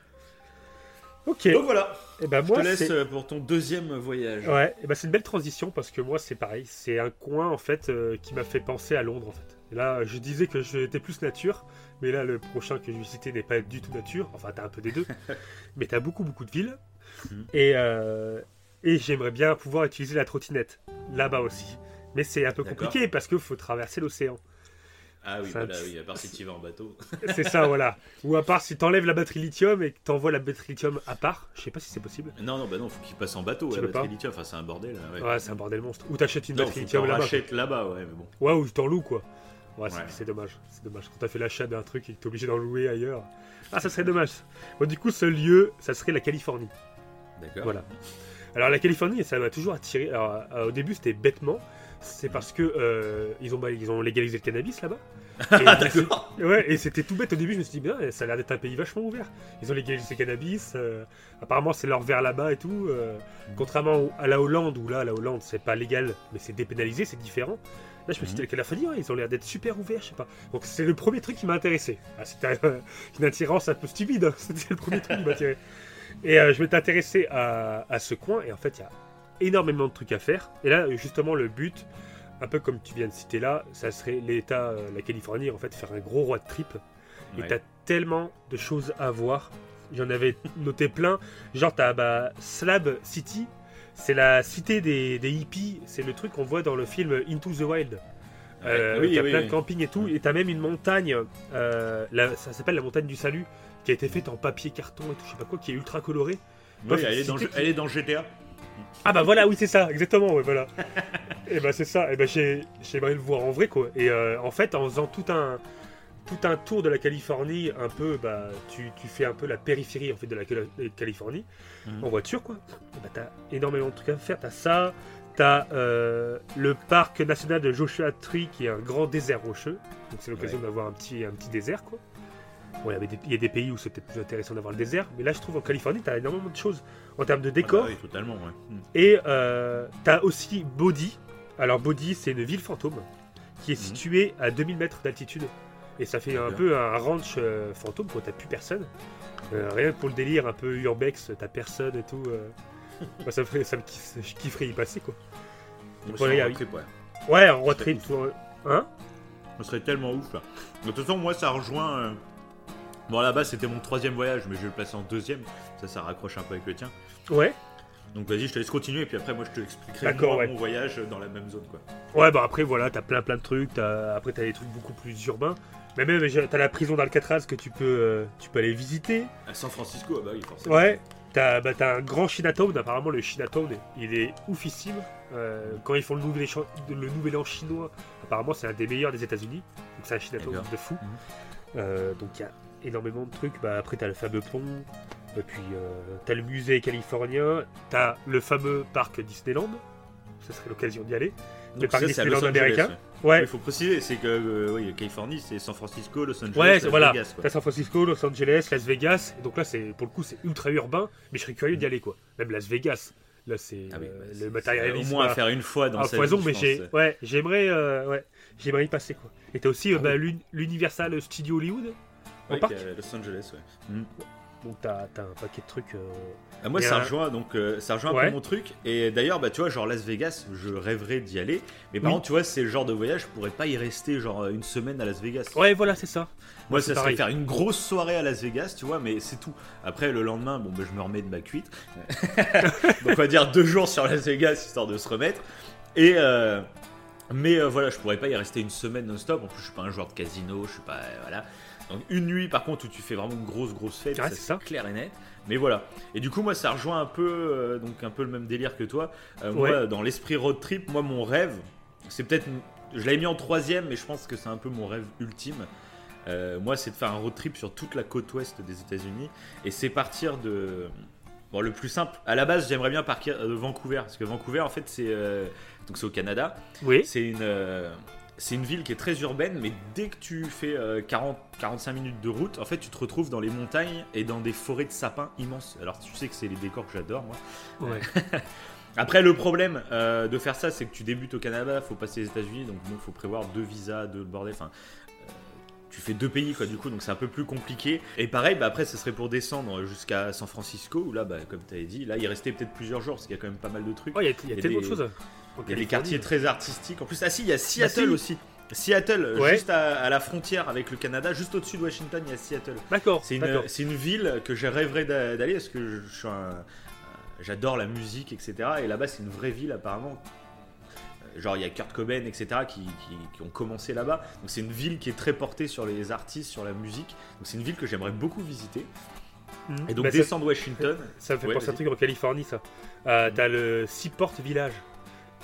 Ok, donc voilà et ben je moi, te laisse euh, pour ton deuxième voyage Ouais, et ben c'est une belle transition parce que moi c'est pareil, c'est un coin en fait euh, qui m'a fait penser à Londres en fait. Et là je disais que j'étais plus nature, mais là le prochain que je vais citer n'est pas du tout nature, enfin t'as un peu des deux, <laughs> mais t'as beaucoup beaucoup de villes. Et, euh, et j'aimerais bien pouvoir utiliser la trottinette là-bas aussi. Mais c'est un peu compliqué parce qu'il faut traverser l'océan. ah oui voilà oui à part si tu vas en bateau <laughs> C'est ça voilà. Ou à part si t'enlèves la batterie lithium et que t'envoies la batterie lithium à part, je sais pas si c'est possible. non non bah non faut qu'il passe en bateau Tu la batterie pas lithium enfin c'est un bordel ouais. Ouais, c'est un bordel monstre. Ou t'achètes une Non, batterie lithium là-bas, ouais, mais bon. Ouais, ou t'en loues quoi. Ouais, c'est- Ouais. c'est dommage. C'est dommage. Quand t'as fait l'achat d'un truc et que t'es obligé d'en louer ailleurs. Ah, ça serait dommage. Bon, du coup, ce lieu, ça serait la Californie. D'accord. Voilà. Alors, la Californie, ça m'a toujours attiré. Alors, euh, au début, c'était bêtement. C'est parce que euh, ils, ont, bah, ils ont légalisé le cannabis là-bas. <laughs> Et, ouais, et c'était tout bête au début, je me suis dit, bien, ça a l'air d'être un pays vachement ouvert. Ils ont légalisé le cannabis, euh, apparemment c'est leur verre là-bas et tout. euh, Mm. Contrairement à la Hollande, où là, la Hollande, c'est pas légal, mais c'est dépénalisé, c'est différent. Là, je me suis dit, avec la ouais, ils ont l'air d'être super ouverts, je sais pas. Donc c'est le premier truc qui m'a intéressé. Ah, c'était euh, <laughs> une attirance un peu stupide, hein. <laughs> c'était le premier truc qui m'a attiré. Et euh, je m'étais intéressé à, à ce coin, et en fait, il y a énormément de trucs à faire. Et là, justement, le but, un peu comme tu viens de citer là, ça serait l'État, euh, la Californie, en fait, faire un gros road trip. Et Ouais. t'as tellement de choses à voir. J'en avais noté plein. Genre, t'as bah, Slab City. C'est la cité des, des hippies. C'est le truc qu'on voit dans le film Into the Wild. Euh, oui, t'as oui, plein oui. de camping et tout. Et t'as même une montagne. euh, la- ça s'appelle la montagne du salut. Qui a été faite en papier, carton et tout, je sais pas quoi, qui est ultra colorée. Bref, elle, est dans, cité qui- elle est dans GTA. Ah bah voilà, oui c'est ça, exactement, ouais, voilà. <laughs> et bah c'est ça, et bah j'ai- j'aimerais le voir en vrai quoi. Et euh, en fait, en faisant tout un tout un tour de la Californie, un peu, bah tu, tu fais un peu la périphérie en fait de la Californie Mhm. en voiture quoi. Bah t'as énormément de trucs à faire, t'as ça, t'as euh, le parc national de Joshua Tree qui est un grand désert rocheux, donc c'est l'occasion Ouais. d'avoir un petit un petit désert quoi. Bon, il y avait des- il y a des pays où c'est peut-être plus intéressant d'avoir le désert, mais là je trouve en Californie t'as énormément de choses en termes de décor. Ah bah oui, totalement, ouais. Mm. Et euh, t'as aussi Bodhi. Alors Bodhi, c'est une ville fantôme qui est Mhm. située à 2000 mètres d'altitude. Et ça fait un peu un ranch euh, fantôme quoi, t'as plus personne. Euh, rien que pour le délire un peu urbex, t'as personne et tout. <laughs> Moi, ça me ferait, ça me kiff- je kifferais y passer quoi. A- road trip, ouais. Ouais, en road trip, tout, hein? Ce serait tellement ouf là. De toute façon, moi ça rejoint. Bon, là-bas c'était mon troisième voyage, mais je vais le placer en deuxième. Ça, ça raccroche un peu avec le tien. Ouais. Donc vas-y, je te laisse continuer, et puis après, moi je te expliquerai ouais. mon voyage dans la même zone quoi. Ouais, bah après voilà, t'as plein plein de trucs. t'as- Après t'as des trucs beaucoup plus urbains. Mais même t'as la prison d'Alcatraz que tu peux, euh, tu peux aller visiter. À San Francisco, ah bah oui, forcément. Ouais, t'as bah, t'as un grand Chinatown. Apparemment, le Chinatown, il est oufissime. Euh, quand ils font le nouvel, le nouvel an chinois, apparemment, c'est un des meilleurs des États-Unis. Donc, c'est un Chinatown de fou. Mhm. Euh, donc, il y a énormément de trucs. Bah, après, t'as le fameux pont. Et puis, t'as le musée californien. T'as le fameux parc Disneyland. Ce serait l'occasion d'y aller. Donc Le parc ça, Disneyland américain. Ouais. Il faut préciser, c'est que euh, oui, Californie, c'est San Francisco, Los Angeles, Ouais, Las voilà. Vegas, quoi. San Francisco, Los Angeles, Las Vegas. Et donc là, c'est pour le coup, c'est ultra urbain. Mais je serais curieux d'y aller, quoi. Même Las Vegas. Là, c'est Ah oui, euh, bah, le matérialisme. Au moins à faire une fois dans sa foison, mais j'ai, ouais, j'aimerais, euh, ouais, j'aimerais y passer, quoi. Et t'as aussi Ah bah, l'Un- l'Universal Studio Hollywood. Parc. qu'à Los Angeles, ouais. Mm. Donc t'as, un paquet de trucs. euh, Ah, moi, ça rejoint, donc, euh, ça rejoint un Ouais. peu mon truc. Et d'ailleurs, bah, tu vois, genre Las Vegas, je rêverais d'y aller. Mais par Oui. contre, tu vois, c'est le genre de voyage, je pourrais pas y rester genre une semaine à Las Vegas. Ouais, voilà, c'est ça. Moi, ça serait faire une grosse soirée à Las Vegas, tu vois, mais c'est tout. Après, le lendemain, bon, bah, je me remets de ma cuite. <laughs> <laughs> donc, on va dire deux jours sur Las Vegas, histoire de se remettre. Et. euh, mais euh, voilà, je pourrais pas y rester une semaine non-stop. En plus, je suis pas un joueur de casino, je suis pas. euh, voilà. Donc, une nuit, par contre, où tu fais vraiment une grosse, grosse fête, Ouais, c'est ça. clair et net. Mais voilà. Et du coup, moi, ça rejoint un peu, euh, donc un peu le même délire que toi. Euh, Moi, dans l'esprit road trip, moi, mon rêve, c'est peut-être. Je l'avais mis en troisième, mais je pense que c'est un peu mon rêve ultime. Euh, moi, c'est de faire un road trip sur toute la côte ouest des États-Unis. Et c'est partir de. Bon, le plus simple. À la base, j'aimerais bien partir de Vancouver. Parce que Vancouver, en fait, c'est. euh, Donc, c'est au Canada. Oui. C'est une. euh, C'est une ville qui est très urbaine, mais dès que tu fais 40-45 minutes de route, en fait, tu te retrouves dans les montagnes et dans des forêts de sapins immenses. Alors, tu sais que c'est les décors que j'adore, moi. Ouais. <laughs> Après, le problème euh, de faire ça, c'est que tu débutes au Canada, faut passer les États-Unis, donc bon, faut prévoir deux visas, deux bordel. Enfin, euh, tu fais deux pays, quoi, du coup, donc c'est un peu plus compliqué. Et pareil, bah, après, ce serait pour descendre jusqu'à San Francisco, où là, bah, comme tu avais dit, là, il restait peut-être plusieurs jours, parce qu'il y a quand même pas mal de trucs. Ouais, il y a, il y a Il y a tellement des- de choses. Il y a des quartiers très artistiques. En plus, ah si, il y a Seattle si. aussi. Seattle, Ouais. juste à, à la frontière avec le Canada, juste au-dessus de Washington, il y a Seattle. D'accord. C'est une, une ville que j'ai rêverais d'a- d'aller parce que je, je suis un- j'adore la musique, etc. Et là-bas, c'est une vraie ville apparemment. Euh, Genre, il y a Kurt Cobain, etc., qui, qui- qui ont commencé là-bas. Donc, c'est une ville qui est très portée sur les artistes, sur la musique. Donc, c'est une ville que j'aimerais beaucoup visiter. Mhm. Et donc, Bah, ça- descendre Washington. Ça me fait Ouais, penser à un truc en Californie, ça. Euh, T'as le Seaport Village.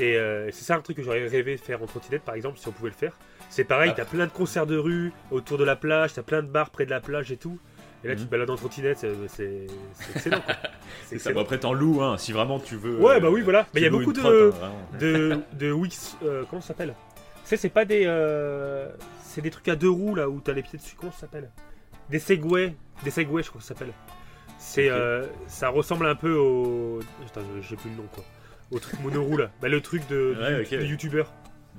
Et euh, c'est ça un truc que j'aurais rêvé de faire en trottinette, par exemple, si on pouvait le faire. C'est pareil, Ah. t'as plein de concerts de rue autour de la plage, t'as plein de bars près de la plage et tout. Et là, tu Mhm. te balades en trottinette, c'est c'est- excellent. <laughs> C'est ça. Bon, après, t'en loues, hein, si vraiment tu veux. Ouais, euh, bah oui, voilà. Mais il y a beaucoup de, trotte, hein, <laughs> de, de Wix. euh, comment ça s'appelle? Tu sais, c'est pas des. euh, c'est des trucs à deux roues là où t'as les pieds dessus. Comment ça s'appelle? Des Segway. Des Segway, je crois que ça s'appelle. C'est, euh, ça ressemble un peu au. Putain, je- j'ai plus le nom quoi. Au truc mono là. Bah, le truc de, Ouais, du, ok, du ouais. youtubeur.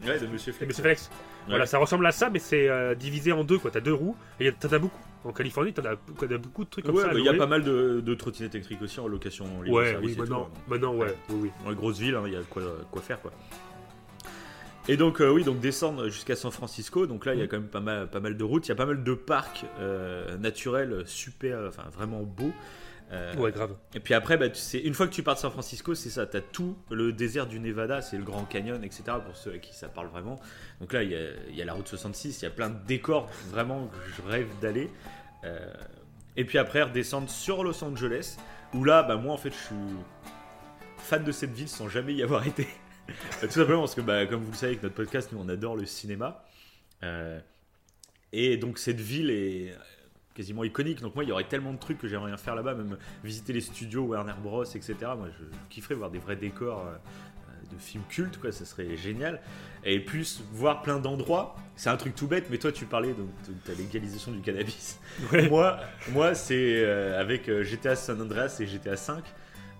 Ouais, de Monsieur Flex. Monsieur Flex. Voilà, ça ressemble à ça, mais c'est euh, divisé en deux quoi. T'as deux roues et y a- t'en as beaucoup. En Californie, t'en as, t'en as beaucoup de trucs comme Ouais, ça. à bah, il y a louer. pas mal de, de trottinettes électriques aussi en location libre Ouais, service oui, et tout, maintenant, hein. maintenant ouais, oui, oui. Dans les grosses villes, hein, il y a quoi, quoi faire quoi. Et donc euh, oui, donc descendre jusqu'à San Francisco. Donc là, il y a Mhm. quand même pas mal, pas mal de routes. Il y a pas mal de parcs euh, naturels super, enfin vraiment beaux. Euh, Ouais, grave. Et puis après, bah, tu sais, une fois que tu pars de San Francisco, c'est ça. Tu as tout le désert du Nevada, c'est le Grand Canyon, etc. Pour ceux à qui ça parle vraiment. Donc là, il y a, il y a la route 66, il y a plein de décors vraiment que je rêve d'aller. Euh, et puis après, redescendre sur Los Angeles, où là, bah, moi en fait, je suis fan de cette ville sans jamais y avoir <laughs> été. Tout simplement parce que, bah, comme vous le savez, avec notre podcast, nous on adore le cinéma. Euh, et donc cette ville est quasiment iconique. Donc moi, il y aurait tellement de trucs que j'aimerais bien faire là-bas, même visiter les studios Warner Bros, etc. Moi, je, je kifferais voir des vrais décors euh, de films cultes, quoi. Ça serait génial. Et plus voir plein d'endroits. C'est un truc tout bête, mais toi, tu parlais donc, de ta légalisation du cannabis. Ouais. moi, moi c'est euh, avec euh, GTA San Andreas et GTA 5.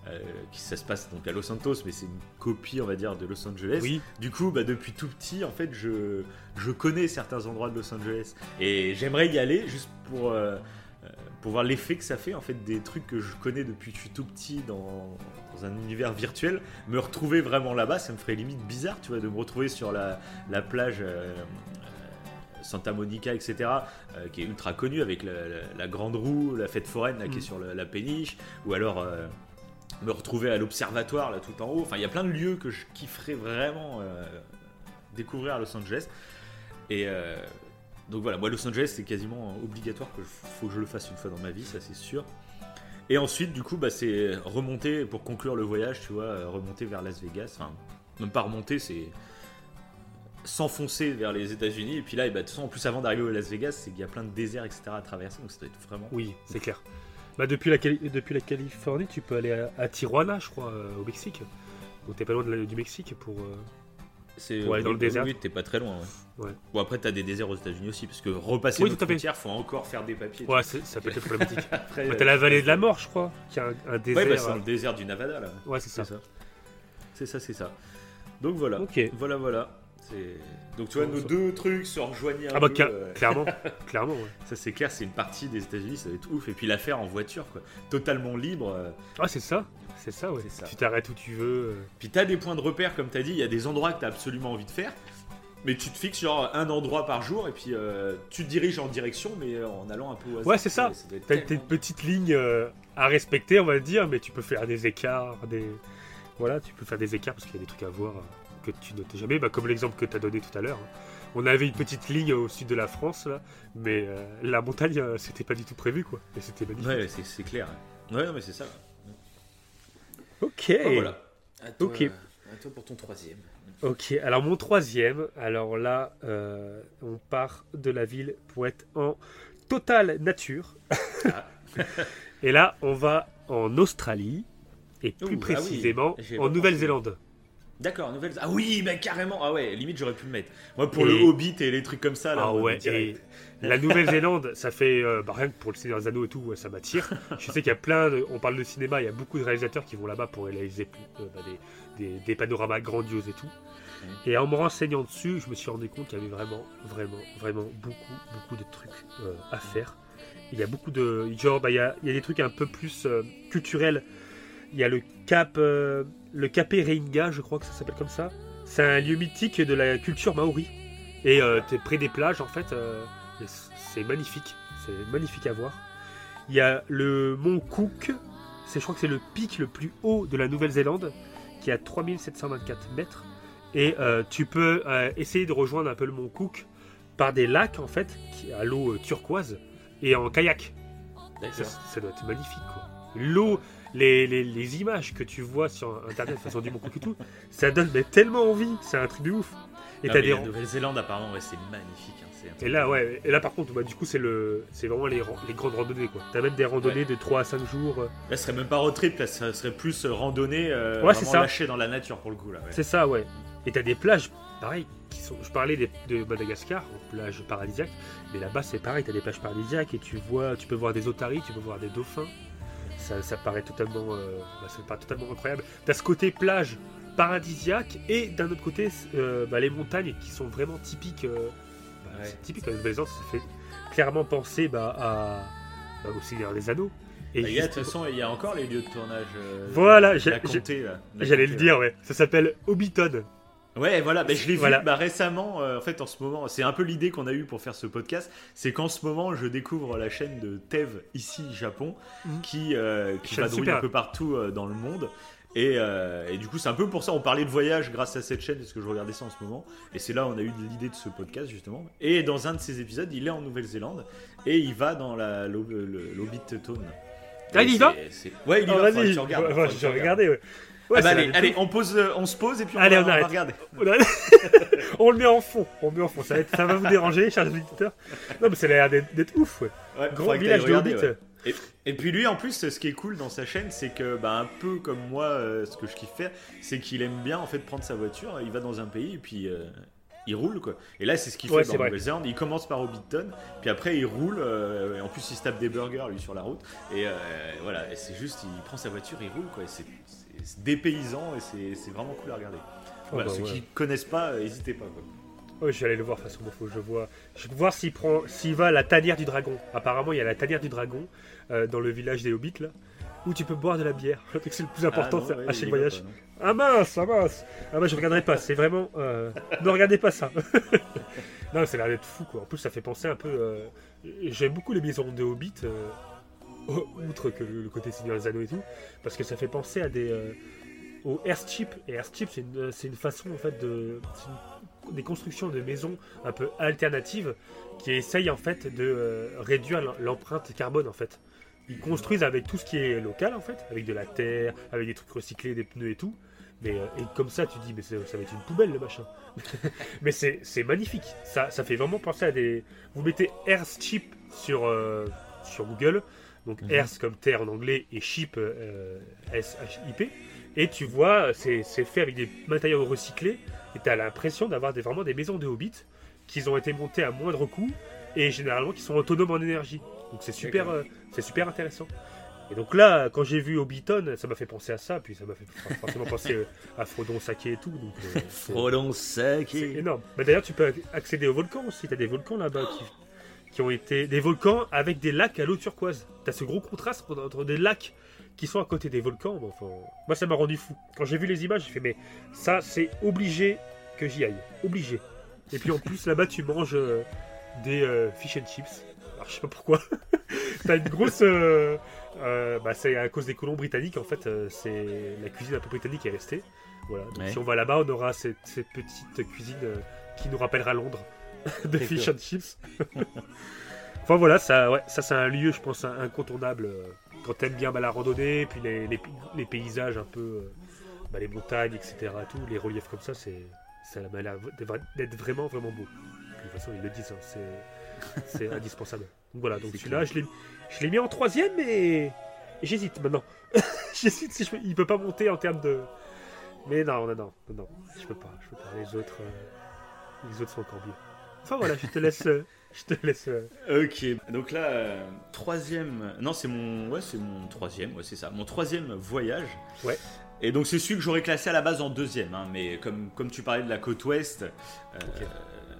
Euh, qui ça se passe donc à Los Santos, mais c'est une copie, on va dire, de Los Angeles. Oui, Du coup, bah, depuis tout petit, en fait, je, je connais certains endroits de Los Angeles. Et j'aimerais y aller juste pour, euh, euh, pour voir l'effet que ça fait, en fait, des trucs que je connais depuis que je suis tout petit dans, dans un univers virtuel. Me retrouver vraiment là-bas, ça me ferait limite bizarre, tu vois, de me retrouver sur la, la plage. euh, Santa Monica, etc., euh, qui est ultra connue avec la, la- la grande roue, la fête foraine là, qui est Mhm. sur la, la péniche, ou alors euh, me retrouver à l'observatoire là tout en haut. Enfin, il y a plein de lieux que je kifferais vraiment euh, découvrir à Los Angeles. Et euh, donc voilà, moi Los Angeles c'est quasiment obligatoire que je- faut que je le fasse une fois dans ma vie, ça c'est sûr. Et ensuite, du coup, bah, c'est remonter pour conclure le voyage, tu vois, euh, remonter vers Las Vegas. Enfin, même pas remonter, c'est s'enfoncer vers les États-Unis. Et puis là, et bah, de toute façon, en plus avant d'arriver à Las Vegas, c'est qu'il y a plein de déserts, etc. à traverser. Donc ça doit être vraiment. oui, c'est clair. Bah, depuis, la Cali- depuis la Californie, tu peux aller à, à Tijuana, je crois, euh, au Mexique. Donc t'es pas loin de la- du Mexique pour. euh, C'est Pour aller dans le désert. Oui, t'es pas très loin. Ouais. Ouais. Bon après, t'as des déserts aux États-Unis aussi, parce que repasser Oui, les tout à fait. frontières, faut encore faire des papiers. Ouais, c'est- ça peut être problématique. <laughs> Après, Bah, t'as la vallée de la mort, je crois, qui a un, un Ouais, désert. bah, c'est dans euh, le désert du Nevada là. Ouais, c'est ça. C'est ça. C'est ça, c'est ça. Donc voilà. Ok. Voilà, voilà. Donc tu vois, nos deux trucs se rejoignaient un Ah bah, peu. euh, clairement, <laughs> clairement, ouais. Ça c'est clair, c'est une partie des États-Unis, ça va être ouf. Et puis l'affaire en voiture, quoi. Totalement libre. euh. Ah, c'est ça, c'est ça, ouais. Ça. Tu t'arrêtes où tu veux. euh. Puis t'as des points de repère, comme t'as dit, il y a des endroits que t'as absolument envie de faire. Mais tu te fixes genre un endroit par jour et puis tu te diriges en direction, mais en allant un peu au hasard. Ouais, c'est ça. T'as tellement- une petite ligne à respecter, on va dire, mais tu peux faire des écarts, des. Voilà, tu peux faire des écarts parce qu'il y a des trucs à voir que tu notais jamais, bah, comme l'exemple que tu as donné tout à l'heure. hein. On avait une petite ligne au sud de la France, là, mais euh, la montagne, euh, c'était pas du tout prévu, quoi. Et c'était magnifique. Ouais, c'est c'est clair. Ouais, non, mais c'est ça. Ok. Voilà. À toi, Ok. à toi pour ton troisième. Ok, alors mon troisième, alors là, euh, on part de la ville pour être en totale nature. Ah. <laughs> et là, on va en Australie, et plus Ouh, ah oui, précisément en Nouvelle-Zélande. D'accord, nouvelle. Ah oui, mais carrément. Ah ouais, limite j'aurais pu le mettre. Moi pour Et- le Hobbit et les trucs comme ça là. Ah ouais, et la Nouvelle-Zélande, ça fait, euh, bah, rien que pour le Seigneur des Anneaux et tout, ça m'attire. Je sais qu'il y a plein de, on parle de cinéma, il y a beaucoup de réalisateurs qui vont là-bas pour réaliser euh, bah, des, des- des panoramas grandioses et tout. Et en me renseignant dessus, je me suis rendu compte qu'il y avait vraiment, vraiment, vraiment beaucoup, beaucoup de trucs euh, à faire. Il y a beaucoup de, genre, bah, il y a, il y a des trucs un peu plus culturels. Il y a le Cap, le Cap Reinga, je crois que ça s'appelle comme ça. C'est un lieu mythique de la culture maori. Et euh, t'es près des plages, en fait, euh, c'est magnifique. C'est magnifique à voir. Il y a le mont Cook. C'est, je crois que c'est le pic le plus haut de la Nouvelle-Zélande, qui est à 3724 mètres. Et euh, tu peux euh, essayer de rejoindre un peu le mont Cook par des lacs, en fait, qui, à l'eau turquoise, et en kayak. Ça, ça doit être magnifique, quoi. L'eau, les, les, les images que tu vois sur internet, façon du Mont Cook et tout, ça donne mais tellement envie, c'est un truc de ouf. Et t'as mais des la Nouvelle-Zélande apparemment, ouais, c'est magnifique. hein, et là, ouais, et là par contre, bah, du coup, c'est le, vraiment les, les grandes randonnées, quoi. T'as même des randonnées de 3 à 5 jours. euh, Là, ce serait même pas road trip, là, ça serait plus euh, randonnée, euh, Ouais, ça. lâché dans la nature pour le coup là. ouais. C'est ça, ouais. Et t'as des plages, pareil, qui sont. Je parlais des- de Madagascar, aux plages paradisiaques, mais là-bas c'est pareil, t'as des plages paradisiaques et tu vois, tu peux voir des otaries, tu peux voir des dauphins. Ça, ça paraît totalement, euh, bah, ça paraît totalement incroyable. T'as ce côté plage paradisiaque et d'un autre côté euh, bah, les montagnes qui sont vraiment typiques. euh, bah, Ouais. c'est typique en Nouvelle-Zélande, ça fait clairement penser bah, à, au Seigneur des Anneaux. Et il y a, de toute façon, il y a encore les lieux de tournage. euh, Voilà, J'allais le dire, ouais. Ça s'appelle Hobbiton. Ouais, voilà, mais je l'ai vu bah, récemment, euh, en fait, en ce moment, c'est un peu l'idée qu'on a eue pour faire ce podcast, c'est qu'en ce moment, je découvre la chaîne de Tev, ici, Japon, Mhm. qui, euh, qui vadrouille un peu partout euh, dans le monde. Et, euh, et du coup, c'est un peu pour ça, on parlait de voyage grâce à cette chaîne, parce que je regardais ça en ce moment. Et c'est là où on a eu l'idée de ce podcast, justement. Et dans un de ces épisodes, il est en Nouvelle-Zélande, et il va dans la l'Hobbit Town. Ah, il y va Ouais, il y Oh, va, vas-y, tu regardes, j'ai regardes. regardé, ouais. Ouais, Ah bah allez, on, pose, euh, on se pose et puis on, Allez, va, on on va arrête. regarder. <laughs> <laughs> On le met en fond, on le met en fond. Ça va, être- ça va vous déranger, chers auditeurs. Non, mais ça a l'air d'être d'être ouf, ouais. Ouais, Grand village de regarder, Hobbit. ouais. Et, et puis lui, en plus, ce qui est cool dans sa chaîne, c'est que, bah, un peu comme moi, euh, ce que je kiffe faire, c'est qu'il aime bien en fait prendre sa voiture, il va dans un pays et puis euh, il roule quoi. Et là, c'est ce qu'il fait dans. Nouvelle-Zélande. Il commence par Hobbiton, puis après il roule. euh, et en plus, il se tape des burgers lui sur la route. Et euh, voilà, et c'est juste, il prend sa voiture, il roule quoi. Et c'est dépaysant et c'est- c'est vraiment cool à regarder. Voilà, bah, ceux ouais. qui connaissent pas, euh, n'hésitez pas. Quoi. Je vais aller le voir, façon, faut que je vois. Je vais voir s'il prend, s'il va à la tanière du dragon. Apparemment, il y a la tanière du dragon euh, dans le village des Hobbits là, où tu peux boire de la bière. <laughs> C'est le plus important Ah, non, c'est- ouais, à chaque voyage. pas, non. Ah mince, ah mince. Ah bah je regarderai pas. C'est vraiment. euh, Ne regardez pas ça. <laughs> non, a l'air d'être fou quoi. En plus, ça fait penser un peu. euh, J'aime beaucoup les maisons de Hobbit. Euh, Outre que le côté Seigneur des Anneaux et tout, parce que ça fait penser à des euh, au airstrip. Et airstrip, c'est une, c'est une façon en fait de des constructions de maisons un peu alternatives qui essayent en fait de euh, réduire l'em- l'empreinte carbone en fait. Ils construisent avec tout ce qui est local en fait, avec de la terre, avec des trucs recyclés, des pneus et tout. Mais euh, et comme ça, tu dis, mais ça va être une poubelle le machin. <laughs> mais c'est magnifique. Ça, ça fait vraiment penser à des. Vous mettez Airship sur, euh, sur Google. Donc Mhm. Earth comme terre en anglais et ship euh, S-H-I-P. Et tu vois, c'est fait avec des matériaux recyclés. Et tu as l'impression d'avoir des, vraiment des maisons de hobbits qui ont été montées à moindre coût et généralement qui sont autonomes en énergie. Donc c'est super, euh, c'est super intéressant. Et donc là, quand j'ai vu Hobbiton, ça m'a fait penser à ça, puis ça m'a fait forcément penser euh, à Frodon Saké et tout. Donc euh, c'est- Frolon c'est énorme. Bah, D'ailleurs, tu peux accéder aux volcans aussi. Tu as des volcans là-bas qui, qui ont été. Des volcans avec des lacs à l'eau turquoise. Tu as ce gros contraste entre, des lacs qui sont à côté des volcans. Bon, enfin, moi, ça m'a rendu fou. Quand j'ai vu les images, j'ai fait, mais ça, c'est obligé que j'y aille. Obligé. Et puis en plus, là-bas, tu manges euh, des euh, fish and chips. Alors, je sais pas pourquoi. <laughs> T'as une grosse. euh, bah, c'est à cause des colons britanniques, en fait. c'est la cuisine un peu britannique est restée. Voilà. Donc, Ouais. si on va là-bas, on aura cette, cette petite cuisine qui nous rappellera Londres <laughs> de fish and chips. <laughs> enfin voilà, ça, ouais, ça c'est un lieu, je pense, incontournable euh, quand t'aimes bien bah, la randonnée, puis les, les- les paysages un peu, euh, bah, les montagnes, etc. Tout, les reliefs comme ça, c'est ça m'a l'air d'être vraiment vraiment beau. Puis, de toute façon, ils le disent, hein, c'est <laughs> indispensable. Donc voilà, donc celui-là, je l'ai mis en troisième, mais j'hésite maintenant. j'hésite si je il peut pas monter en termes de. Mais non, non, non, non, non, je peux pas, je peux pas. Les autres, euh, les autres sont encore mieux. Enfin voilà, je te laisse, euh, je te laisse. euh, Ok, donc là, euh, troisième. Non, c'est mon. Ouais, c'est mon troisième, ouais, c'est ça. Mon troisième voyage. Ouais. Et donc, c'est celui que j'aurais classé à la base en deuxième. hein, mais comme, comme tu parlais de la côte ouest, euh,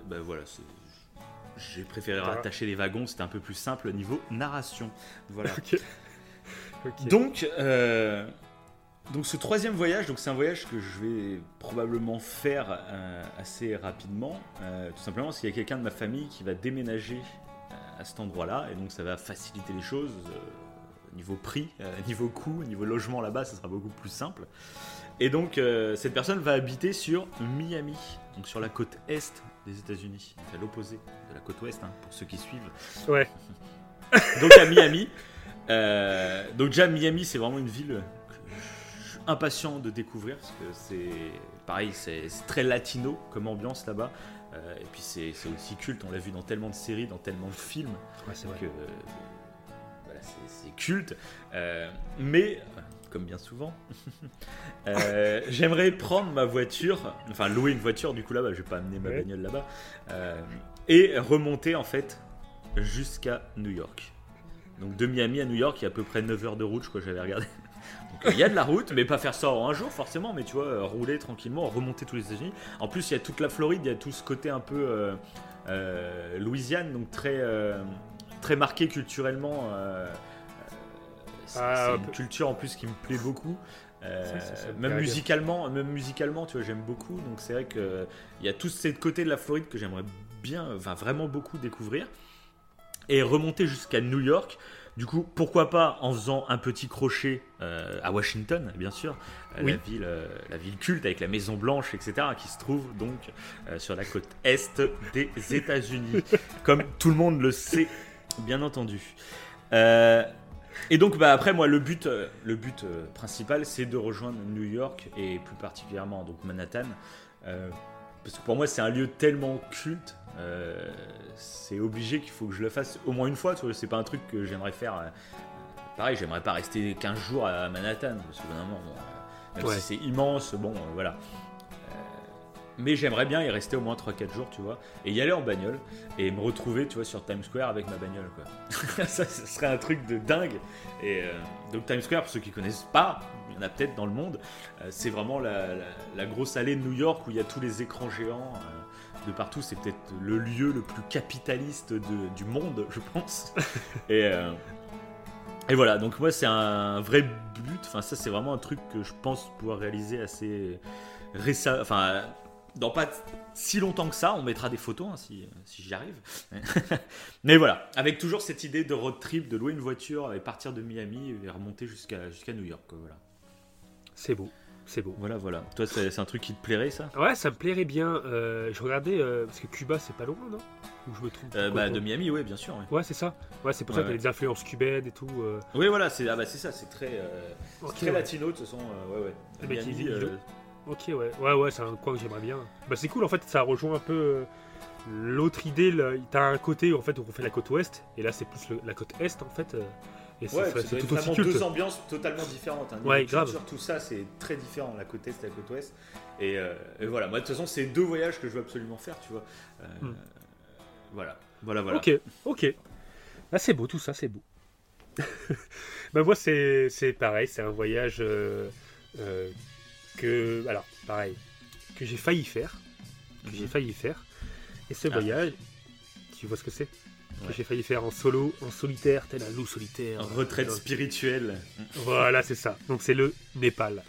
bah voilà, j'ai préféré Voilà. rattacher les wagons, c'était un peu plus simple au niveau narration. Voilà. <laughs> Ok. Ok. Donc, euh, donc ce troisième voyage, donc c'est un voyage que je vais probablement faire euh, assez rapidement, euh, tout simplement parce qu'il y a quelqu'un de ma famille qui va déménager euh, à cet endroit-là, et donc ça va faciliter les choses niveau prix, <laughs> niveau coût, niveau logement là-bas, ça sera beaucoup plus simple. Et donc cette personne va habiter sur Miami, donc sur la côte est des États-Unis, à l'opposé de la côte ouest, hein, pour ceux qui suivent. Ouais. <laughs> Donc à Miami. Donc déjà Miami c'est vraiment une ville impatient de découvrir parce que c'est pareil c'est très latino comme ambiance là-bas Euh, et puis c'est aussi culte on l'a vu dans tellement de séries dans tellement de films Ouais, c'est vrai. que euh, voilà, c'est culte Euh, mais comme bien souvent. <laughs> Euh, j'aimerais prendre ma voiture, enfin louer une voiture du coup là-bas, je vais pas amener ma bagnole là-bas, et remonter en fait jusqu'à New York. Donc de Miami à New York, il y a à peu près 9 heures de route, je crois que j'avais regardé. Il y a de la route, mais pas faire ça en un jour forcément, mais tu vois, rouler tranquillement, remonter tous les États-Unis. En plus, il y a toute la Floride, il y a tout ce côté un peu Louisiane, donc très, très marqué culturellement. Ah, c'est une culture en plus qui me plaît beaucoup. Euh, même musicalement, même musicalement, tu vois, j'aime beaucoup. Donc c'est vrai que il y a tout ce côté de la Floride que j'aimerais bien, enfin vraiment beaucoup découvrir et remonter jusqu'à New York. Du coup, pourquoi pas en faisant un petit crochet euh, à Washington, bien sûr, euh, la, ville, la ville culte avec la Maison Blanche, etc., qui se trouve donc sur la côte est des <laughs> États-Unis, comme tout le monde le sait, bien entendu. Et donc bah, après moi le but, euh, le but euh, principal c'est de rejoindre New York et plus particulièrement donc Manhattan euh, parce que pour moi c'est un lieu tellement culte c'est obligé qu'il faut que je le fasse au moins une fois c'est pas un truc que j'aimerais faire pareil j'aimerais pas rester 15 jours à Manhattan parce que vraiment même si c'est immense bon voilà mais j'aimerais bien y rester au moins 3-4 jours, tu vois, et y aller en bagnole et me retrouver, tu vois, sur Times Square avec ma bagnole, quoi. <laughs> ça, ce serait un truc de dingue. Et euh, donc Times Square, pour ceux qui connaissent pas, il y en a peut-être dans le monde, euh, c'est vraiment la, grosse allée de New York où il y a tous les écrans géants. Euh, de partout, c'est peut-être le lieu le plus capitaliste du monde, je pense. <laughs> et, et voilà, donc moi c'est un vrai but, enfin ça c'est vraiment un truc que je pense pouvoir réaliser assez récemment, enfin dans pas si longtemps que ça, on mettra des photos hein, si, si j'y arrive. <laughs> Mais voilà, avec toujours cette idée de road trip, de louer une voiture et partir de Miami et remonter jusqu'à jusqu'à New York. Voilà. C'est beau. C'est beau. Voilà, voilà. Toi, c'est un truc qui te plairait, ça? Ouais, ça me plairait bien. Euh, je regardais, euh, parce que Cuba, c'est pas loin, non? Ou je me trompe euh, bah, De Miami, ouais, bien sûr. Ouais, c'est ça. Ouais, c'est pour ça qu'il y a des influences cubaines et tout. Oui, voilà, c'est ah, bah, ça, c'est très, très latino de toute façon. ouais, ouais. Ben, Miami, Ok, ouais, ouais, ouais, c'est un coin que j'aimerais bien. Bah, c'est cool, en fait, ça rejoint un peu euh, l'autre idée. T'as un côté en fait où on fait la côte ouest, et là c'est plus la côte est en fait. Euh, et c'est ouais, c'est tout aussi culte. deux ambiances totalement différentes. Hein. Ouais, grave. tout ça, c'est très différent, la côte est et la côte ouest. Et, euh, voilà, moi de toute façon, c'est deux voyages que je veux absolument faire, tu vois. Hmm. Voilà, voilà, voilà. Ok, ok. Bah, c'est beau, tout ça, c'est beau. <laughs> bah, moi, c'est pareil, c'est un voyage que, alors, pareil, que j'ai failli faire, que j'ai mhm. failli faire. Et ce ah. voyage, tu vois ce que c'est? Que j'ai failli faire en solo, en solitaire, tel un loup solitaire. En retraite spirituelle. Voilà, c'est ça. Donc c'est le Népal.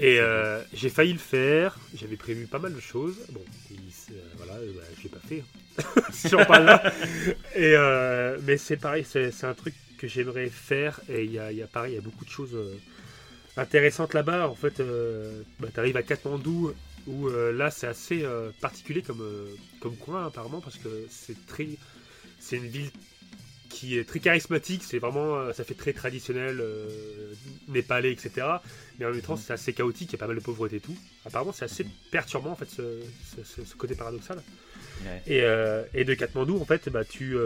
Et euh, j'ai failli le faire, j'avais prévu pas mal de choses. Bon, euh, voilà, euh, bah, je l'ai pas fait. Hein. si <laughs> j'en parle là. Et, mais c'est pareil, c'est un truc que j'aimerais faire. Et il y a, y a, pareil, il y a beaucoup de choses intéressante là-bas. En fait, bah, tu arrives à Katmandou, où là, c'est assez particulier comme, comme coin, apparemment, parce que c'est très. C'est une ville qui est très charismatique, c'est vraiment, ça fait très traditionnel, népalais, etc. Mais en même temps, mhm. c'est assez chaotique, il y a pas mal de pauvreté et tout. Apparemment, c'est assez perturbant, en fait, ce, côté paradoxal. Et, et, de Katmandou, en fait, bah, tu,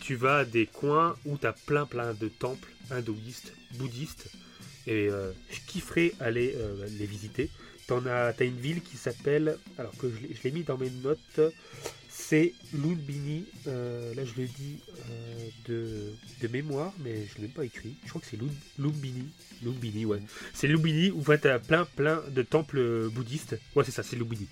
tu vas à des coins où tu as plein, plein de temples hindouistes, bouddhistes, et euh, je kifferais aller euh, les visiter. As, as une ville qui s'appelle, alors que je l'ai mis dans mes notes, c'est Lumbini. Euh, là, je le dis de, de, mémoire, mais je ne l'ai même pas écrit. Je crois que c'est Lumbini. Lumbini, ouais. C'est Lumbini où tu as plein, plein de temples bouddhistes. Ouais, c'est ça, c'est Lumbini.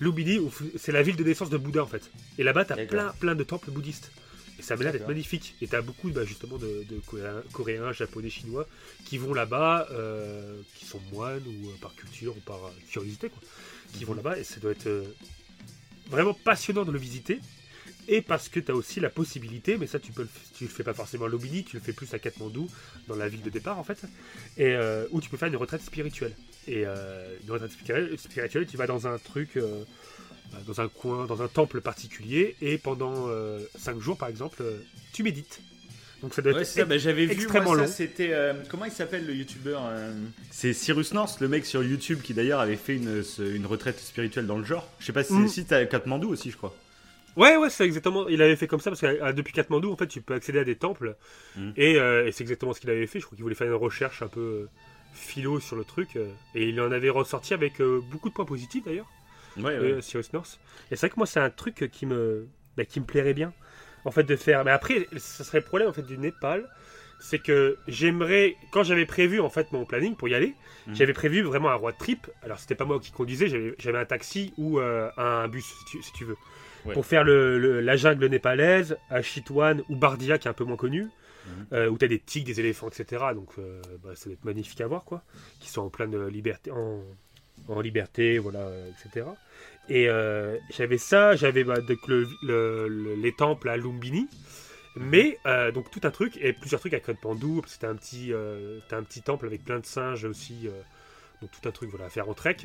Lumbini, c'est la ville de naissance de Bouddha, en fait. Et là-bas, tu as plein, plein de temples bouddhistes. Et ça m'a l'air d'être magnifique. Et tu as beaucoup bah, justement de, coréens, japonais, chinois qui vont là-bas, euh, qui sont moines ou euh, par culture ou par euh, curiosité, quoi, qui vont mhm. là-bas. Et ça doit être vraiment passionnant de le visiter. Et parce que tu as aussi la possibilité, mais ça tu peux le, fais pas forcément à Lobini, tu le fais plus à Katmandou, dans la ville de départ en fait, et où tu peux faire une retraite spirituelle. Et une retraite spirituelle, tu vas dans un truc euh, dans un coin, dans un temple particulier, et pendant 5 euh, jours par exemple, euh, tu médites. Donc ça doit être bah, j'avais vu extrêmement long. C'était comment il s'appelle le youtubeur C'est Cyrus North, le mec sur YouTube qui d'ailleurs avait fait une, une, retraite spirituelle dans le genre. Je sais pas si, mm. si t'as Katmandou aussi, je crois. Ouais, ouais, c'est exactement. Il avait fait comme ça parce que depuis Katmandou, en fait, tu peux accéder à des temples. Mm. Et, et c'est exactement ce qu'il avait fait. Je crois qu'il voulait faire une recherche un peu philo sur le truc. euh, et il en avait ressorti avec euh, beaucoup de points positifs d'ailleurs, Ouais, ouais. euh, Cyrus North. Et c'est vrai que moi, c'est un truc qui me, bah, qui me plairait bien. En fait, de faire. Mais après, ça serait le problème en fait du Népal. C'est que j'aimerais. Quand j'avais prévu en fait mon planning pour y aller, Mhm. j'avais prévu vraiment un road trip. Alors, c'était pas moi qui conduisais, j'avais un taxi ou euh, un bus, si tu, si tu veux. Ouais. Pour faire le, le- la jungle népalaise, à Chitwan ou Bardia, qui est un peu moins connu. Mhm. euh, où tu as des tigres, des éléphants, etc. Donc, euh, bah, ça va être magnifique à voir, quoi. Qui sont en pleine liberté, en, en liberté, voilà, etc. Et euh, j'avais ça, j'avais bah, donc le- le- le- les temples à Lumbini, mais euh, donc tout un truc et plusieurs trucs à Kathmandu, parce que t'as un petit, euh, un petit temple avec plein de singes aussi, donc tout un truc voilà à faire en trek.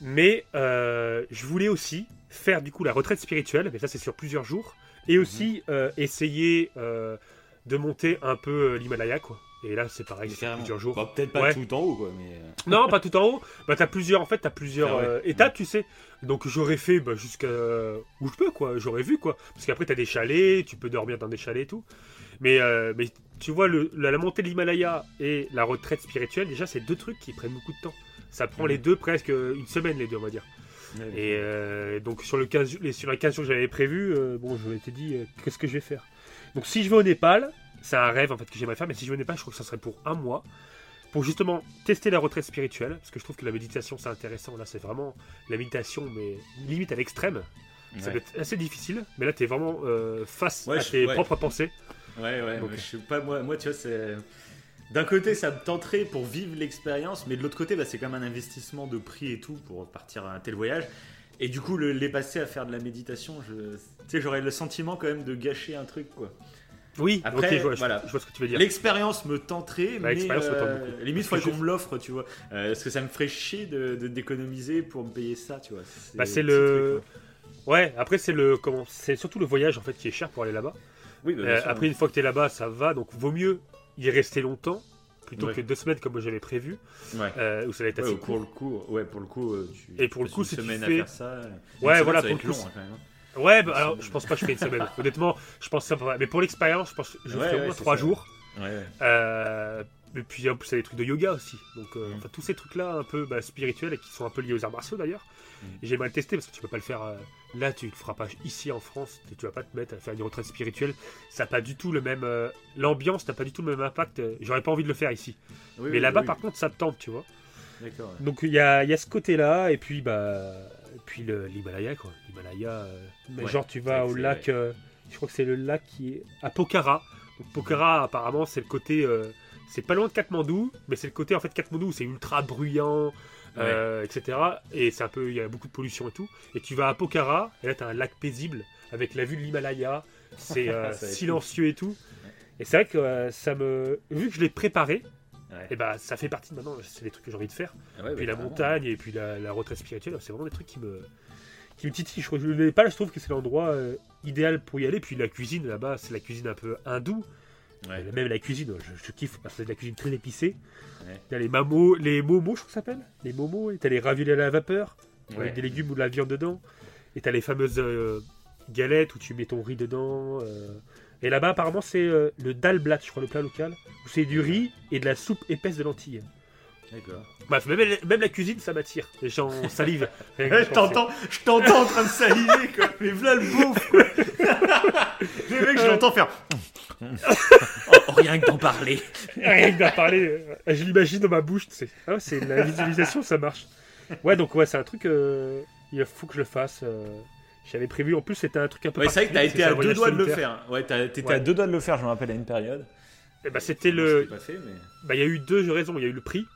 Mais je voulais aussi faire du coup la retraite spirituelle, mais ça c'est sur plusieurs jours, et aussi euh, essayer de monter un peu l'Himalaya quoi. Et là c'est pareil, c'est plusieurs jours. Bah, Peut-être pas Ouais. tout en haut, quoi, mais. euh, <laughs> Non, pas tout en haut. Bah, t'as plusieurs, en fait, t'as plusieurs euh, étapes, tu sais. Donc, j'aurais fait bah, jusqu'à où je peux, quoi. J'aurais vu, quoi. Parce qu'après, t'as des chalets, tu peux dormir dans des chalets et tout. Mais, euh, mais tu vois, le, la, la montée de l'Himalaya et la retraite spirituelle, déjà, c'est deux trucs qui prennent beaucoup de temps. Ça prend les deux presque une semaine, les deux, on va dire. Et euh, donc, sur, le 15, les, sur la 15 jours que j'avais prévu, euh, bon, je m'étais dit, euh, qu'est-ce que je vais faire? Donc, si je vais au Népal, c'est un rêve, en fait, que j'aimerais faire, mais si je au Népal, je crois que ça serait pour un mois pour justement tester la retraite spirituelle, parce que je trouve que la méditation c'est intéressant. Là, c'est vraiment la méditation, mais limite à l'extrême. Ça peut être assez difficile, mais là, tu es vraiment euh, face Ouais, à je- tes ouais. propres pensées. Ouais, ouais, Donc- je sais pas, moi, moi tu vois, c'est. D'un côté, ça me tenterait pour vivre l'expérience, mais de l'autre côté, bah, c'est quand même un investissement de prix et tout pour partir à un tel voyage. Et du coup, le, les passer à faire de la méditation, je... tu sais, j'aurais le sentiment quand même de gâcher un truc, quoi. Oui, Après, je vois, voilà. je vois ce que tu veux dire. L'expérience me tenterait, mais l'expérience me tente euh, beaucoup. limite, il faudrait qu'on me l'offre, tu vois. Euh, parce que ça me ferait chier de de- d'économiser pour me payer ça, tu vois. Bah, c'est le petit le. truc, Ouais, après, c'est le. Comment C'est surtout le voyage en fait qui est cher pour aller là-bas. Oui, bah, Euh, sûr, après, une fois que tu es là-bas, ça va, donc vaut mieux y rester longtemps plutôt Ouais. que deux semaines comme j'avais prévu, ouais. euh, où ça va être Ouais, assez pour court. le coup, ouais, pour le coup, euh, tu Et pour le coup, une si tu semaine fais- à faire ça. euh, Ouais, semaine, voilà, ça pour le coup, long, hein. Ouais, bah, alors je pense pas que je ferai une semaine. <laughs> Honnêtement, je pense que ça va. Mais pour l'expérience, je pense que je Ouais, ferai au ouais, moins c'est trois ça. jours. Ouais. Euh, et puis en plus, il y a des trucs de yoga aussi. Donc, euh, Mm. enfin, tous ces trucs-là un peu bah, spirituels et qui sont un peu liés aux arts martiaux d'ailleurs. Mm. J'aimerais le tester parce que tu peux pas le faire euh, là, tu le feras pas ici en France. Tu, vas pas te mettre à faire une retraite spirituelle. Ça n'a pas du tout le même. euh, L'ambiance n'a pas du tout le même impact. J'aurais pas envie de le faire ici. Oui, Mais oui, là-bas, oui. par contre, ça te tente, tu vois. D'accord. Donc il y a, y a ce côté-là, et puis bah, puis l'Himalaya quoi. L'Himalaya, euh, mais Ouais, genre tu vas au lac, euh, je crois que c'est le lac qui est à Pokhara. Donc Pokhara apparemment c'est le côté, euh, c'est pas loin de Katmandou, mais c'est le côté en fait Katmandou c'est ultra bruyant, euh, etc. Et c'est un peu, il y a beaucoup de pollution et tout. Et tu vas à Pokhara, et là t'as un lac paisible avec la vue de l'Himalaya, c'est <laughs> silencieux et tout. Et c'est vrai que ça me, vu que je l'ai préparé, Ouais. et bah ça fait partie de maintenant, c'est des trucs que j'ai envie de faire Ah ouais, puis bah, la montagne et puis la, la retraite spirituelle, c'est vraiment des trucs qui me qui me titillent. Je Népal, je trouve que c'est l'endroit euh, idéal pour y aller. Puis la cuisine là-bas, c'est la cuisine un peu hindoue. Ouais. Euh, Même la cuisine, je, je kiffe. parce que C'est de la cuisine très épicée. Il y a les mamos, les momos, je crois que ça s'appelle. Les momos. Et t'as les raviolis à la vapeur avec des légumes ou de la viande dedans. Et t'as les fameuses euh, galettes où tu mets ton riz dedans. euh. Et là-bas, apparemment, c'est euh, le dal blat, je crois, le plat local, où c'est du riz et de la soupe épaisse de lentilles. D'accord. Bref, même, même la cuisine, ça m'attire. Les gens <laughs> salivent. rien que Ouais, d'y je t'entends, je t'entends en train de saliver, quoi. Mais voilà le bouffe, quoi. <laughs> Le mec, je l'entends faire. <laughs> Oh, rien que d'en parler. Rien que d'en parler, je l'imagine dans ma bouche. tu sais. Ah c'est la visualisation, ça marche. Ouais, donc ouais, c'est un truc. euh, il faut que je le fasse. euh, J'avais prévu. En plus, c'était un truc un peu. Ouais, c'est vrai que t'as été à deux doigts de le faire. Ouais, t'étais Ouais. à deux doigts de le faire, je me rappelle à une période. Et bah, c'était Moi, je le. fait, mais. Bah, il y a eu deux raisons. Il y a eu le prix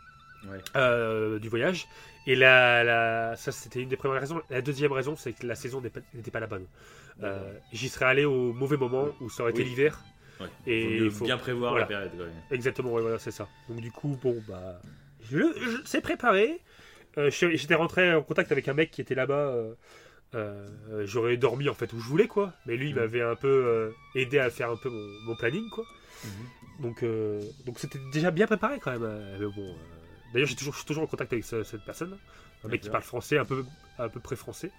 Ouais. euh, du voyage. Et la, la... ça, c'était une des premières raisons. La deuxième raison, c'est que la saison n'était pas la bonne. Euh, J'y serais allé au mauvais moment où ça aurait été l'hiver. Ouais. Et il faut- bien prévoir voilà. la période. Exactement, ouais, voilà, c'est ça. Donc du coup, bon, bah, je, je- c'est préparé. Euh, J'étais rentré en contact avec un mec qui était là-bas. Euh, J'aurais dormi en fait où je voulais, quoi. Mais lui, il Mhm. m'avait un peu euh, aidé à faire un peu mon, mon planning, quoi. Donc, euh, donc c'était déjà bien préparé quand même. mais bon, d'ailleurs, j'ai toujours, je suis toujours en contact avec ce- cette personne, un mec qui parle français, un peu, à peu près français.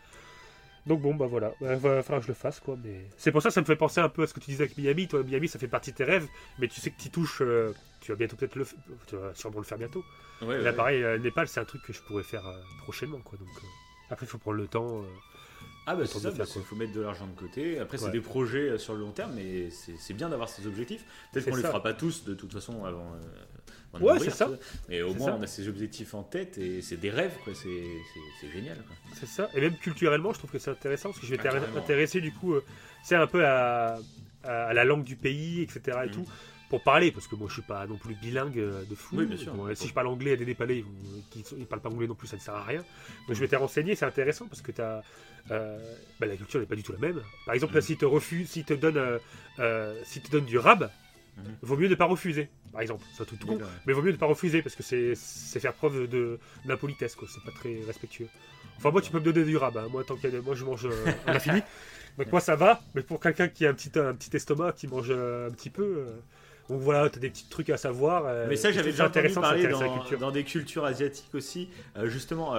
Donc bon, bah voilà, il va falloir que je le fasse, quoi. Mais c'est pour ça que ça me fait penser un peu à ce que tu disais avec Miami. Toi, Miami, ça fait partie de tes rêves, mais tu sais que tu touches, tu vas bientôt peut-être le, f- tu vas sûrement le faire bientôt. Ouais, là, ouais. pareil, Népal, c'est un truc que je pourrais faire prochainement, quoi. Donc après, il faut prendre le temps. Ah bah c'est ça, de faire, il quoi. faut mettre de l'argent de côté. Après c'est des projets euh, sur le long terme, mais c'est bien d'avoir ces objectifs. Peut-être qu'on les ça. fera pas tous de toute façon avant. euh, avant Ouais, c'est ça. tu. Mais au moins ça. on a ces objectifs en tête et c'est des rêves quoi. C'est génial. C'est ça. Et même culturellement, je trouve que c'est intéressant parce que je vais Ah, t'intéresser du coup, euh, c'est un peu à, la langue du pays, etc. et Mhm. tout. Pour parler, parce que moi je suis pas non plus bilingue euh, de fou. Oui, bien sûr. Bon, si je parle anglais à des Népalais qui ils parlent pas anglais non plus, ça ne sert à rien. Donc je vais te renseigner, c'est intéressant parce que t'as, euh, bah, la culture n'est pas du tout la même. Par exemple, là, Mhm. s'ils te refusent, s'ils te donnent, euh, euh, s'ils te donnent du rab, Mhm. vaut mieux ne pas refuser. Par exemple, truc tout con, Oui, bah, mais vaut mieux ne pas refuser parce que c'est faire preuve de d'impolitesse, quoi. C'est pas très respectueux. Enfin, moi, tu peux me donner du rab. hein. Moi, tant qu'il y a- moi, je mange à l'infini. <laughs> Donc, moi, ça va. Mais pour quelqu'un qui a un petit, un petit estomac, qui mange un petit peu. donc voilà, t'as des petits trucs à savoir. Mais ça, j'avais déjà entendu parler dans, des cultures asiatiques aussi. Justement,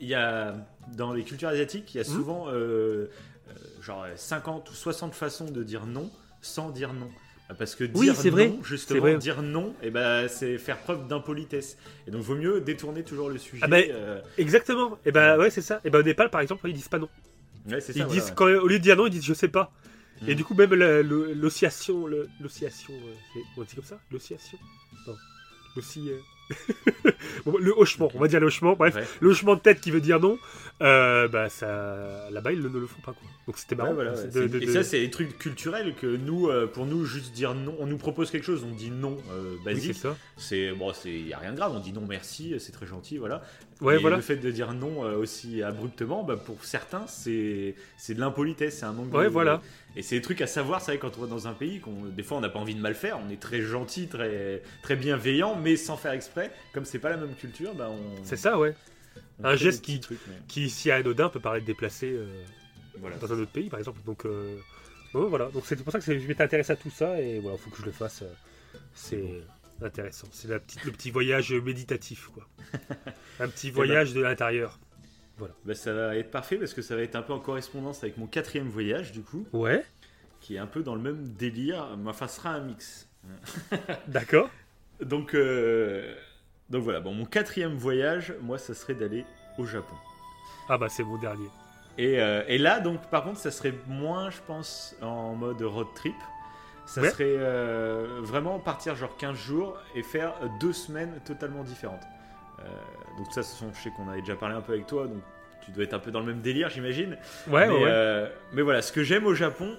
il y a dans les cultures asiatiques, il y a Mhm. souvent euh, euh, genre 50 ou 60 façons de dire non sans dire non. Parce que dire Oui, non, vrai, justement, c'est vrai. dire non, et ben, c'est faire preuve d'impolitesse. Et donc, vaut mieux détourner toujours le sujet. Ah ben, euh, Exactement. Et ben ouais, c'est ça. Et ben au Népal, par exemple, ils disent pas non. ouais, Ils ça, disent quand, au lieu de dire non, ils disent je sais pas. Et Mhm. du coup, même l'oscillation, l'oscillation, on dit comme ça, l'oscillation. Non, euh, <laughs> le hochement, on va dire le hochement. Bref, Ouais. le hochement de tête qui veut dire non, euh, bah ça, là-bas ils ne le font pas quoi. Donc c'était marrant. Ouais, voilà, c'est ouais. de- C'est- de- Et ça, c'est des trucs culturels que nous, euh, pour nous, juste dire non, on nous propose quelque chose, on dit non euh, Oui, c'est basique. ça. c'est bon, c'est y a rien de grave, on dit non merci, c'est très gentil, voilà. Ouais, Et voilà. le fait de dire non euh, aussi abruptement, bah, pour certains, c'est de l'impolitesse, c'est un manque Ouais, de. voilà. Et c'est des trucs à savoir, c'est vrai, quand on va dans un pays, qu'on des fois on n'a pas envie de mal faire, on est très gentil, très, très bienveillant, mais sans faire exprès, comme c'est pas la même culture, bah on. C'est ça, ouais. Un geste qui- trucs, mais Qui, si anodin, peut paraître déplacé euh, voilà. dans un autre pays, par exemple. Donc euh, bon, voilà. Donc c'est pour ça que je m'étais intéressé à tout ça et voilà, faut que je le fasse. c'est intéressant. C'est la petite, le petit voyage méditatif, quoi. <laughs> Un petit voyage de l'intérieur. Bah, ça va être parfait parce que ça va être un peu en correspondance avec mon quatrième voyage, du coup, Ouais. qui est un peu dans le même délire, enfin, ce sera un mix. <laughs> D'accord. Donc, euh, donc voilà, bon, mon quatrième voyage, moi, ça serait d'aller au Japon. Ah bah c'est mon dernier. Et, euh, et là, donc, par contre, ça serait moins, je pense, en mode road trip. Ça Ouais. serait euh, vraiment partir genre 15 jours et faire deux semaines totalement différentes. Euh, donc ça, ce sont, je sais qu'on avait déjà parlé un peu avec toi, donc tu dois être un peu dans le même délire, j'imagine. Ouais, mais, ouais, euh, mais voilà, ce que j'aime au Japon,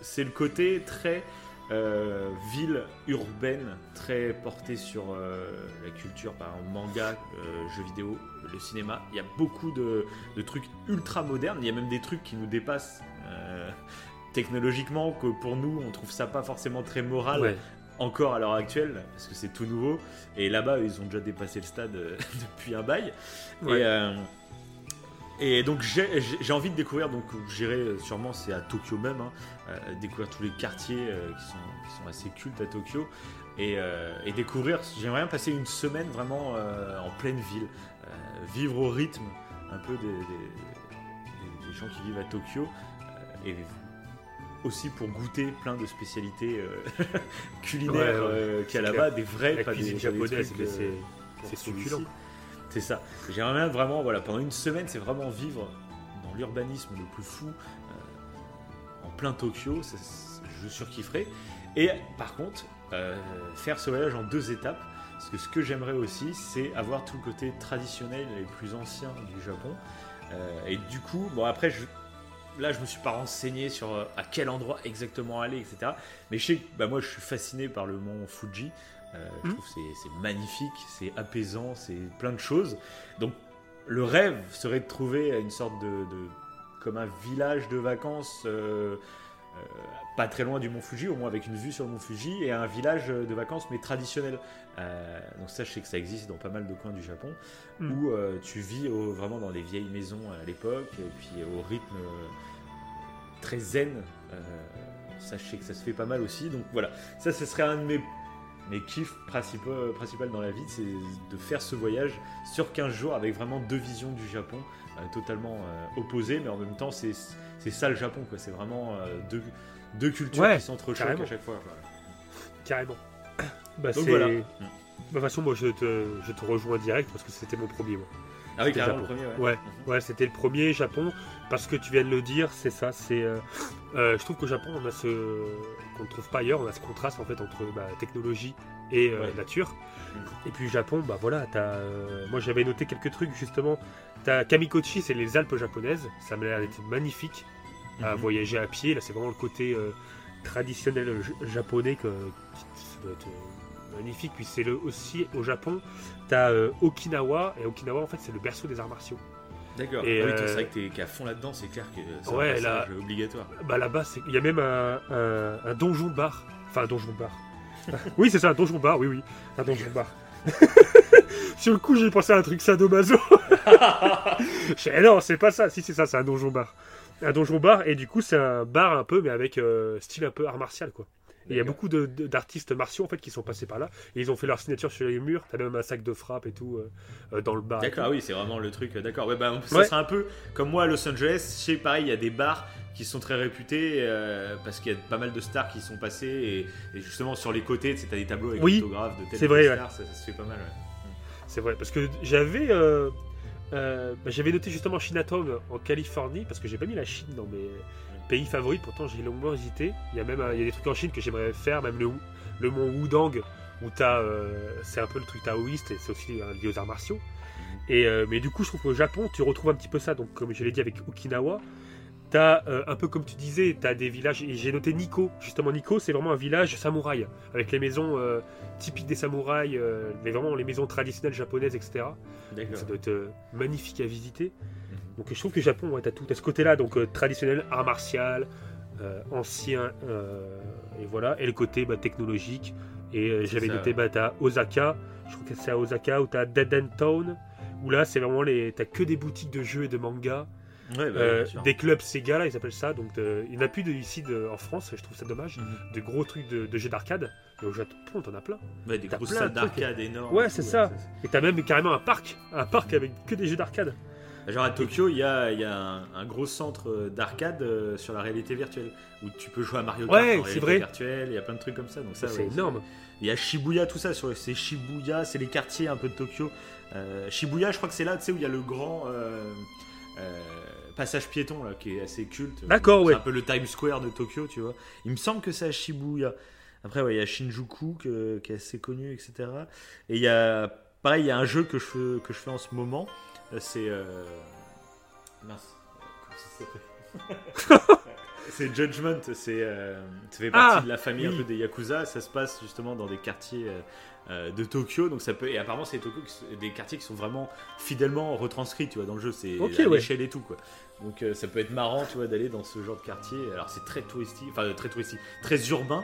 c'est le côté très ville urbaine, très porté sur la culture, par exemple manga, jeux vidéo, le cinéma. Il y a beaucoup de, de trucs ultra modernes. Il y a même des trucs qui nous dépassent technologiquement, que pour nous, on trouve ça pas forcément très moral Ouais. encore à l'heure actuelle, parce que c'est tout nouveau. Et là-bas, ils ont déjà dépassé le stade euh, <laughs> depuis un bail. Ouais. Et, euh, et donc j'ai envie de découvrir, donc j'irai euh, sûrement, c'est à Tokyo même, hein, euh, découvrir tous les quartiers euh, qui, sont, qui sont assez cultes à Tokyo. Et, euh, et découvrir, j'aimerais bien passer une semaine vraiment en pleine ville, vivre au rythme un peu des, des- gens qui vivent à Tokyo. et aussi pour goûter plein de spécialités euh, <laughs> culinaires Ouais, ouais, euh, qu'il y a là-bas, des vrais, La pas cuisine des, pas des japonaise, trucs, mais euh, c'est succulent. C'est ça. J'aimerais bien vraiment, voilà, pendant une semaine, c'est vraiment vivre dans l'urbanisme le plus fou, euh, en plein Tokyo. ça, je surkifferais. Et par contre, euh, faire ce voyage en deux étapes. Parce que ce que j'aimerais aussi, c'est avoir tout le côté traditionnel et plus ancien du Japon. Euh, et du coup, bon après, je, là, je me suis pas renseigné sur euh, à quel endroit exactement aller, etc. Mais je sais que bah, moi, je suis fasciné par le mont Fuji. Euh, Je Mhm. trouve que c'est- magnifique, c'est apaisant, c'est plein de choses. Donc, le rêve serait de trouver une sorte de, de- comme un village de vacances, euh, pas très loin du mont Fuji, au moins avec une vue sur le mont Fuji, et un village de vacances mais traditionnel. Euh, donc ça, je sais que ça existe dans pas mal de coins du Japon, Mm. où euh, tu vis au- vraiment dans les vieilles maisons à l'époque, et puis au rythme euh, très zen. Euh, ça, je sais que ça se fait pas mal aussi. Donc voilà, ça, ce serait un de mes, mes kiffs principaux, principaux dans la vie, c'est de faire ce voyage sur 15 jours avec vraiment deux visions du Japon euh, totalement euh, opposées, mais en même temps, c'est c'est ça le Japon, quoi. C'est vraiment euh, deux, deux cultures Ouais, qui s'entrechoquent à chaque fois. quoi. Carrément. <clears throat> Bah, Donc voilà. De toute façon, moi, je te, je te rejoins direct parce que c'était mon premier. Moi. Ah oui, carrément le premier, ouais. Ouais, ouais, c'était le premier Japon parce que tu viens de le dire, c'est ça. C'est, euh, euh, je trouve qu'au Japon, on a ce qu'on ne trouve pas ailleurs, on a ce contraste en fait entre bah, technologie et euh, Ouais. nature. Mm. Et puis Japon, bah voilà, t'as, moi j'avais noté quelques trucs justement. T'as Kamikochi, c'est les Alpes japonaises. Ça m'a l'air d'être magnifique à Mhm. voyager à pied. Là, c'est vraiment le côté euh, traditionnel japonais que, ça doit être euh, magnifique. Puis c'est le aussi au Japon, t'as euh, Okinawa et Okinawa en fait c'est le berceau des arts martiaux. D'accord. Et, Ah oui, c'est vrai que t'es qu'à fond là-dedans, c'est clair que c'est Ouais, un passage là- obligatoire. Bah là-bas, il y a même un, un, un donjon bar. Enfin, un donjon bar. <laughs> oui, c'est ça, un donjon bar, oui, oui. Un donjon bar. <laughs> Sur le coup, j'ai pensé à un truc sadomaso. <laughs> Fais, non, c'est pas ça. Si, c'est ça, c'est un donjon bar. Un donjon bar, et du coup, c'est un bar un peu, mais avec euh, style un peu art martial, quoi. Et Il y a beaucoup d'artistes martiaux en fait qui sont passés par là et ils ont fait leur signature sur les murs. T'as même un sac de frappe et tout euh, euh, dans le bar. D'accord, ah oui, c'est vraiment le truc. D'accord. Ouais, bah, ça Ouais. sera un peu comme moi à Los Angeles. Sais, pareil, il y a des bars qui sont très réputés euh, parce qu'il y a pas mal de stars qui sont passées et, et justement sur les côtés, t'as des tableaux avec Oui, l'autographe de telle c'est vrai, star, ça, ça se fait pas mal. ouais. C'est vrai, parce que j'avais euh, euh, bah, j'avais noté justement Chinatown en Californie, parce que j'ai pas mis la Chine dans mes pays favoris, pourtant j'ai longuement hésité. Il y a même il y a des trucs en Chine que j'aimerais faire, même le, le mont Wudang, où t'as, euh, c'est un peu le truc taoïste et c'est aussi lié aux arts martiaux. Et, euh, mais du coup, je trouve qu'au Japon, tu retrouves un petit peu ça. Donc, comme je l'ai dit avec Okinawa, t'as euh, un peu comme tu disais, t'as des villages. Et j'ai noté Nikko. Justement, Nikko, c'est vraiment un village samouraï avec les maisons euh, typiques des samouraïs, euh, mais vraiment les maisons traditionnelles japonaises, etc. D'accord. Ça doit être euh, magnifique à visiter. Mhm. Donc je trouve que le Japon, ouais, t'as tout. T'as ce côté-là, donc euh, traditionnel, art martial, euh, ancien, euh, et voilà. Et le côté bah, technologique. Et euh, j'avais ça, noté, ouais. bah, t'as Osaka, je crois que c'est à Osaka, où t'as Dead End Town, où là, c'est vraiment les. T'as que des boutiques de jeux et de mangas. Ouais, bah, Euh, des clubs Sega, là, ils appellent ça. Donc euh, il n'y en a plus de, ici de- en France, je trouve ça dommage. Mhm. De gros trucs de, de jeux d'arcade. Et au Japon, t'en as plein. Ouais, des grosses salles d'arcade énormes. Ouais, c'est ça. Et t'as même carrément un parc. Un parc avec que des jeux d'arcade. Genre à Tokyo, il y a, il y a un, un gros centre euh, d'arcade sur la réalité virtuelle où tu peux jouer à Mario Kart Ouais, en réalité vrai. virtuelle. Il y a plein de trucs comme ça. Donc ça, c'est ouais, énorme. Il y a Shibuya, tout ça. C'est Shibuya, c'est les quartiers un peu de Tokyo. Euh, Shibuya, je crois que c'est là, tu sais, où il y a le grand euh, euh, passage piéton là, qui est assez culte. D'accord, c'est ouais. un peu le Times Square de Tokyo, tu vois. Il me semble que c'est à Shibuya. Après, ouais, il y a Shinjuku que- qui est assez connu, etc. Et il y a, pareil, il y a un jeu que je fais, que je fais en ce moment. Euh, C'est euh, mince. Comment ça s'appelle <laughs> C'est Judgment, c'est euh, ça fait partie Ah, de la famille un peu des Yakuza, ça se passe justement dans des quartiers euh, de Tokyo, donc ça peut et apparemment c'est des quartiers qui sont vraiment fidèlement retranscrits, tu vois, dans le jeu, c'est à ouais. l'échelle et tout quoi. Donc euh, ça peut être marrant, tu vois, d'aller dans ce genre de quartier. Alors c'est très touristique, enfin très touristique, très urbain,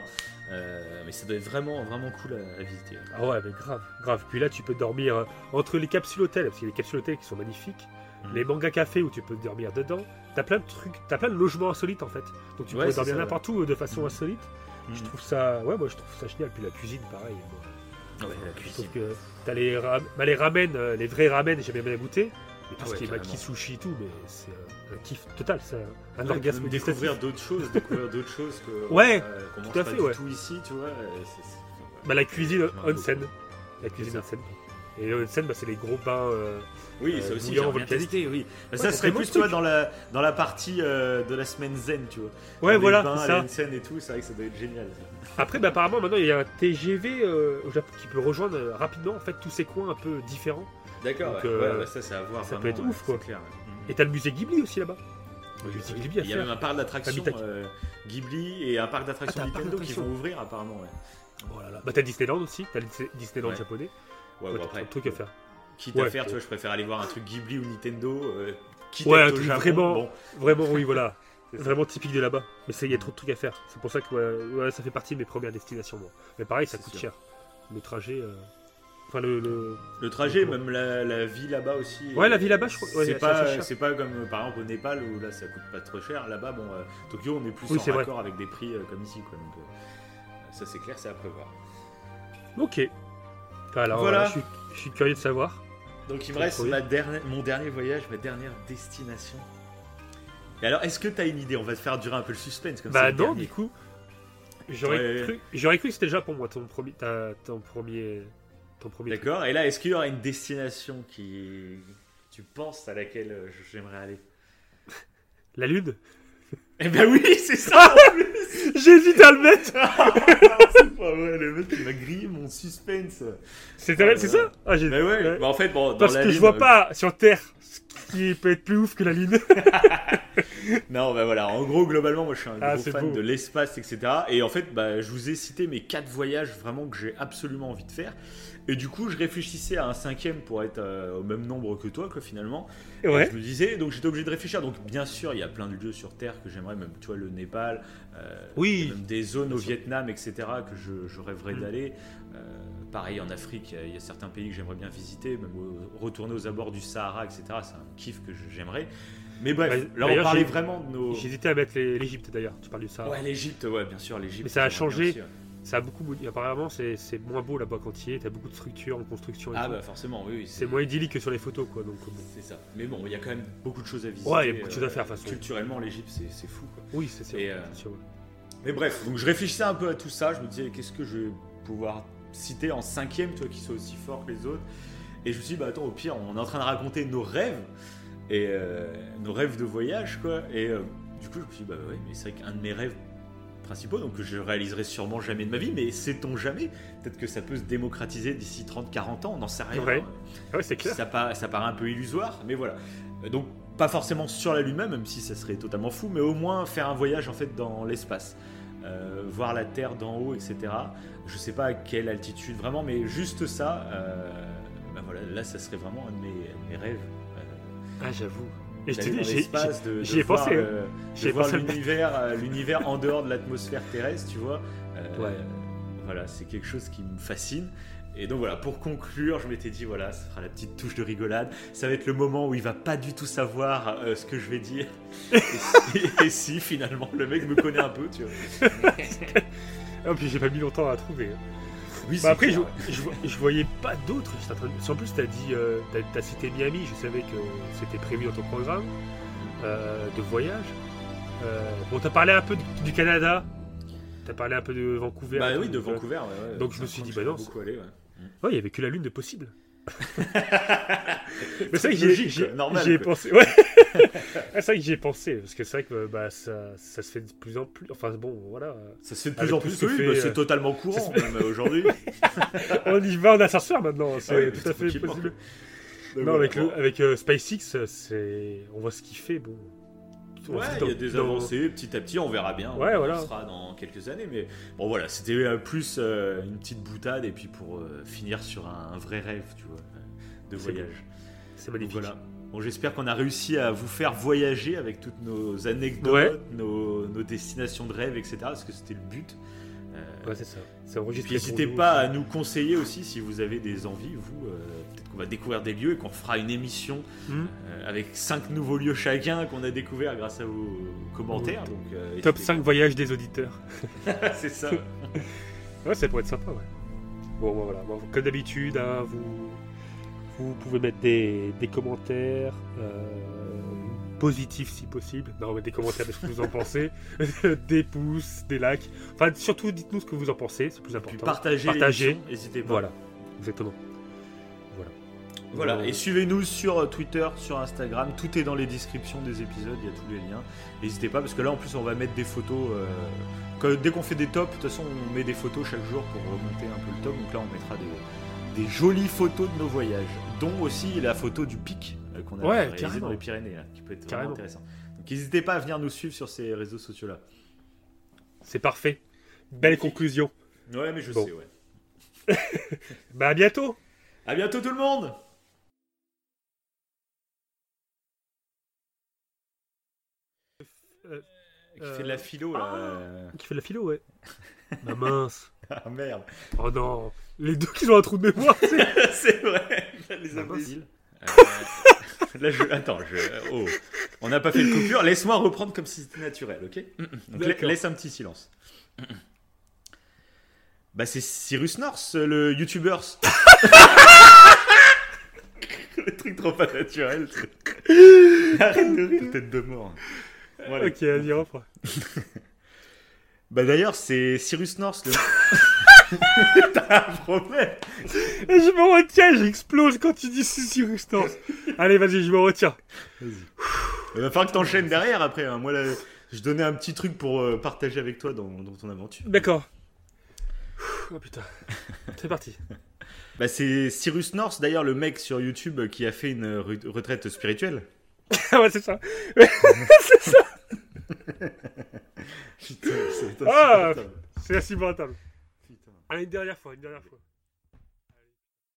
euh, mais ça doit être vraiment vraiment cool à, à visiter. Ah ouais, mais grave, grave. Puis là, tu peux dormir entre les capsules hôtels, parce qu'il y a des capsules hôtels qui sont magnifiques. Mhm. Les mangas cafés où tu peux dormir dedans. T'as plein de trucs, t'as plein de logements insolites en fait. Donc tu Ouais, peux dormir n'importe où de façon Mhm. insolite. Je Mhm. trouve ça, ouais, moi je trouve ça génial. Puis la cuisine, pareil. moi. Ouais, la cuisine. que t'as les, ra- bah, les ramen, euh, les vrais ramen, j'ai bien bien goûté. Et tout Ah ce ouais, qui est carrément. maki sushi et tout, mais c'est euh, un kiff total, c'est un, un Ouais, orgasme gustatif. découvrir d'autres choses, <laughs> découvrir d'autres choses que Ouais, euh, qu'on mange tout à pas fait, du ouais. tout ici, tu vois. euh, c'est- c'est- Bah, la cuisine Je m'en onsen. beaucoup. La cuisine onsen. Et le onsen, bah, c'est les gros bains. euh, Oui, Euh, ça aussi, bouillant j'aimerais bien volcanique. tester, oui. Bah, ça Ouais, serait vraiment plus, ce tu vois, truc. dans la, dans la partie euh, de la semaine zen, tu vois. Ouais, Dans les voilà, bains, c'est et tout, c'est vrai que ça doit être génial. ça. Après, bah, apparemment, maintenant, il y a un TGV euh, au Japon qui peut rejoindre euh, rapidement en fait tous ces coins un peu différents. D'accord, Donc, ouais. euh, Ouais, bah, ça, c'est à voir ça peut être ouais, ouf, quoi. c'est clair, ouais. Et t'as le musée Ghibli aussi là-bas. Le musée. Ghibli à Il y a faire. même un parc d'attractions Habitat- euh, Ghibli et un parc Ah, d'attractions t'as un parc Nintendo qui d'attractions. vont ouvrir apparemment, ouais. Oh là là. Bah, t'as Disneyland aussi. T'as le Dis- Disneyland Ouais. japonais. Ouais, Ouais, bon, t'as après, plein de trucs à faire. quitte Ouais, à faire, tu ouais. vois, je préfère aller voir un truc Ghibli ou Nintendo. euh, quitte Ouais, à un être au truc Japon, vraiment- bon. Vraiment, oui, voilà. <laughs> Vraiment typique de là-bas. Mais il y a trop de trucs à faire. C'est pour ça que ouais, ouais, ça fait partie de mes premières destinations, moi. Mais pareil, ça coûte sûr. cher. Le trajet. euh, Enfin, le. le- Le trajet, même la, la vie là-bas aussi. Ouais, la euh, vie là-bas, je crois- ouais, c'est pas, c'est pas comme par exemple au Népal où là ça coûte pas trop cher. Là-bas, bon, euh, Tokyo, on est plus Oui, en vrai. avec des prix euh, comme ici, quoi. Donc ça c'est clair, c'est à prévoir. Ok. Alors, Voilà. je, suis, je suis curieux de savoir. Donc il me reste ma dernière, mon dernier voyage, ma dernière destination. Et alors, est-ce que tu as une idée? On va te faire durer un peu le suspense comme Bah c'est le non, dernier. du coup. J'aurais Ouais. cru, j'aurais cru que c'était le Japon, moi, ton premier, ta- ton premier, ton premier. D'accord. Et là, est-ce qu'il y aura une destination qui. Tu penses à laquelle euh, j'aimerais aller? <laughs> La lune? Eh ben oui, <laughs> c'est ça <laughs> J'hésite à le mettre. C'est pas vrai, le mec il m'a grillé mon suspense. C'est Ah, ça? Ah, j'ai- Mais ouais, ouais. bah en fait, bon, dans Parce la que je vois euh, pas sur Terre qui peut être plus ouf que la lune. <laughs> Non, bah voilà, en gros, globalement, moi je suis un Ah, gros fan beau. de l'espace, etc. Et en fait, bah, je vous ai cité mes quatre voyages vraiment que j'ai absolument envie de faire. Et du coup, je réfléchissais à un cinquième pour être euh, au même nombre que toi, quoi, finalement. Et ouais. je me disais, donc j'étais obligé de réfléchir. Donc, bien sûr, il y a plein de lieux sur Terre que j'aimerais, même, tu vois, le Népal, euh, Oui. même des zones Bien au sûr. Vietnam, etc., que je, je rêverais Mm. d'aller. Euh, pareil, en Afrique, il y a- il y, a certains pays que j'aimerais bien visiter, même au- retourner aux abords du Sahara, etc. C'est un kiff que j'aimerais. Mais bref, Bah, là, on parlait vraiment de nos. J'hésitais à mettre l'Égypte d'ailleurs. Tu parles de ça. Ouais, l'Égypte, ouais, bien sûr, l'Égypte. Mais ça a changé. aussi, ouais. Ça a beaucoup. Apparemment, c'est moins beau là-bas quand il y. T'as beaucoup de structures en construction. Et Ah tout. bah forcément, oui, oui. C'est moins idyllique que sur les photos, quoi. Donc bon. C'est ça. Mais bon, il y a quand même beaucoup de choses à visiter. Ouais, il y a beaucoup de choses à euh, faire, de toute façon. Culturellement, l'Égypte, c'est fou, quoi. Oui, c'est sûr. Euh, c'est sûr, ouais. Mais bref, donc je réfléchissais un peu à tout ça. Je me disais, qu'est-ce que je vais pouvoir citer en cinquième, toi, qui soit aussi fort que les autres. Et je me suis dit, bah attends, au pire, on est en train de raconter nos rêves. Et euh, nos rêves de voyage, quoi. Et euh, du coup, je me suis dit, bah ouais, mais c'est vrai qu'un de mes rêves principaux, donc que je réaliserai sûrement jamais de ma vie, mais sait-on jamais Peut-être que ça peut se démocratiser d'ici 30-40 ans, on n'en sait rien. Ouais. Ouais, c'est clair. Ça, paraît, ça paraît un peu illusoire, mais voilà. Donc, pas forcément sur la Lune même, même si ça serait totalement fou, mais au moins faire un voyage en fait dans l'espace. Euh, voir la Terre d'en haut, etc. Je sais pas à quelle altitude vraiment, mais juste ça, euh, bah voilà, là ça serait vraiment un de mes, mes rêves. euh, Ah, j'avoue. Et je j'ai- l'espace, de, de j'y ai voir pensé, hein. de J'y ai voir pensé. l'univers, euh, l'univers en dehors de l'atmosphère terrestre, tu vois. Euh, Ouais. Voilà, c'est quelque chose qui me fascine. Et donc voilà, pour conclure, je m'étais dit, voilà, ça sera la petite touche de rigolade. Ça va être le moment où il va pas du tout savoir euh, ce que je vais dire. <laughs> et, si, et si, finalement, le mec me connaît un peu, tu vois. <laughs> Ah, puis j'ai pas mis longtemps à trouver. hein. Oui, Bah après, je, je voyais pas d'autres. En plus, t'as dit, euh, t'as, t'as cité Miami, je savais que c'était prévu dans ton programme euh, de voyage. Bon, t'as parlé un peu du, du Canada. T'as parlé un peu de Vancouver. Bah et oui, de Vancouver, ouais, ouais. donc je me suis dit, bah non, aller, ouais. Ouais, il y avait que la lune de possible. <laughs> Mais c'est vrai que j'y- ai pensé. Ouais. <laughs> <laughs> C'est vrai que j'y ai pensé parce que c'est vrai que bah, ça, ça se fait de plus en plus. Enfin bon, voilà. Ça se fait de Avec plus en plus, oui, fait, bah, euh, c'est totalement courant même aujourd'hui. On y va en ascenseur maintenant. C'est Ah oui, tout à fait possible. Non, avec, le, avec euh, SpaceX, c'est on voit ce qu'il fait. Bon. Ouais, il y a des dans- avancées, petit à petit, on verra bien. Ouais, on voilà. sera dans quelques années, mais bon voilà, c'était euh, plus euh, une petite boutade et puis pour euh, finir sur un, un vrai rêve, tu vois, de voyage. C'est Donc magnifique. voilà. Bon, j'espère qu'on a réussi à vous faire voyager avec toutes nos anecdotes, Ouais. nos, nos destinations de rêve, etc. Parce que c'était le but. Euh, Ouais, c'est ça. N'hésitez pas à nous conseiller aussi si vous avez des envies, vous. Qu'on va découvrir des lieux et qu'on fera une émission Hmm. euh, avec cinq nouveaux lieux chacun qu'on a découvert grâce à vos commentaires. Donc, euh, Top n'hésitez 5 voyages des auditeurs. <laughs> <laughs> C'est ça. Ouais, ça pourrait être sympa, ouais. Bon, bon, voilà. Bon, comme d'habitude, hein, vous, vous pouvez mettre des, des commentaires euh, positifs si possible. Non, mais des commentaires de ce que vous en pensez. <laughs> des pouces, des likes. Enfin, surtout, dites-nous ce que vous en pensez, c'est plus Puis important. partagez, Partagez. n'hésitez pas. Voilà, exactement. Voilà. Euh, et suivez-nous sur euh, Twitter, sur Instagram, tout est dans les descriptions des épisodes, il y a tous les liens. N'hésitez pas, parce que là en plus on va mettre des photos. euh, que- dès qu'on fait des tops, de toute façon on met des photos chaque jour pour remonter un peu le top. Donc là on mettra des, des jolies photos de nos voyages, dont aussi la photo du pic euh, qu'on a Ouais, réalisé carrément. dans les Pyrénées, là, qui peut être Carrément. vraiment intéressant. Donc n'hésitez pas à venir nous suivre sur ces réseaux sociaux là. C'est parfait. Belle conclusion. Ouais, mais je Bon. sais, ouais. <laughs> Bah, à bientôt. À bientôt tout le monde! Euh, Qui fait de la philo là. euh. Qui fait de la philo, ouais. bah <laughs> mince. Ah merde! Oh non. Les deux qui ont un trou de mémoire, c'est- <laughs> c'est vrai, les Ah, imbéciles. Euh, <laughs> là, je. Attends, je. Oh. On n'a pas fait de coupure. Laisse-moi reprendre comme si c'était naturel, ok? Donc, la- laisse un petit silence. Bah, c'est Cyrus North, le youtubeur. le truc trop pas naturel. Arrête de rire, tête de mort. Ok, vas-y, reprends. <laughs> Bah d'ailleurs, c'est Cyrus North. Le... <laughs> T'as un problème. Je me retiens, j'explose quand tu dis Cyrus North. Allez, vas-y, je me retiens. Il va falloir que t'enchaînes derrière après. hein. Moi, là, je donnais un petit truc pour euh, partager avec toi dans, dans ton aventure. D'accord. Oh putain. C'est parti. <laughs> Bah, c'est Cyrus North, d'ailleurs, le mec sur YouTube qui a fait une re- retraite spirituelle. Ah ouais, c'est ça. Putain, c'est Ah. insupportable. C'est insupportable. Putain. Allez, une dernière fois, une dernière fois.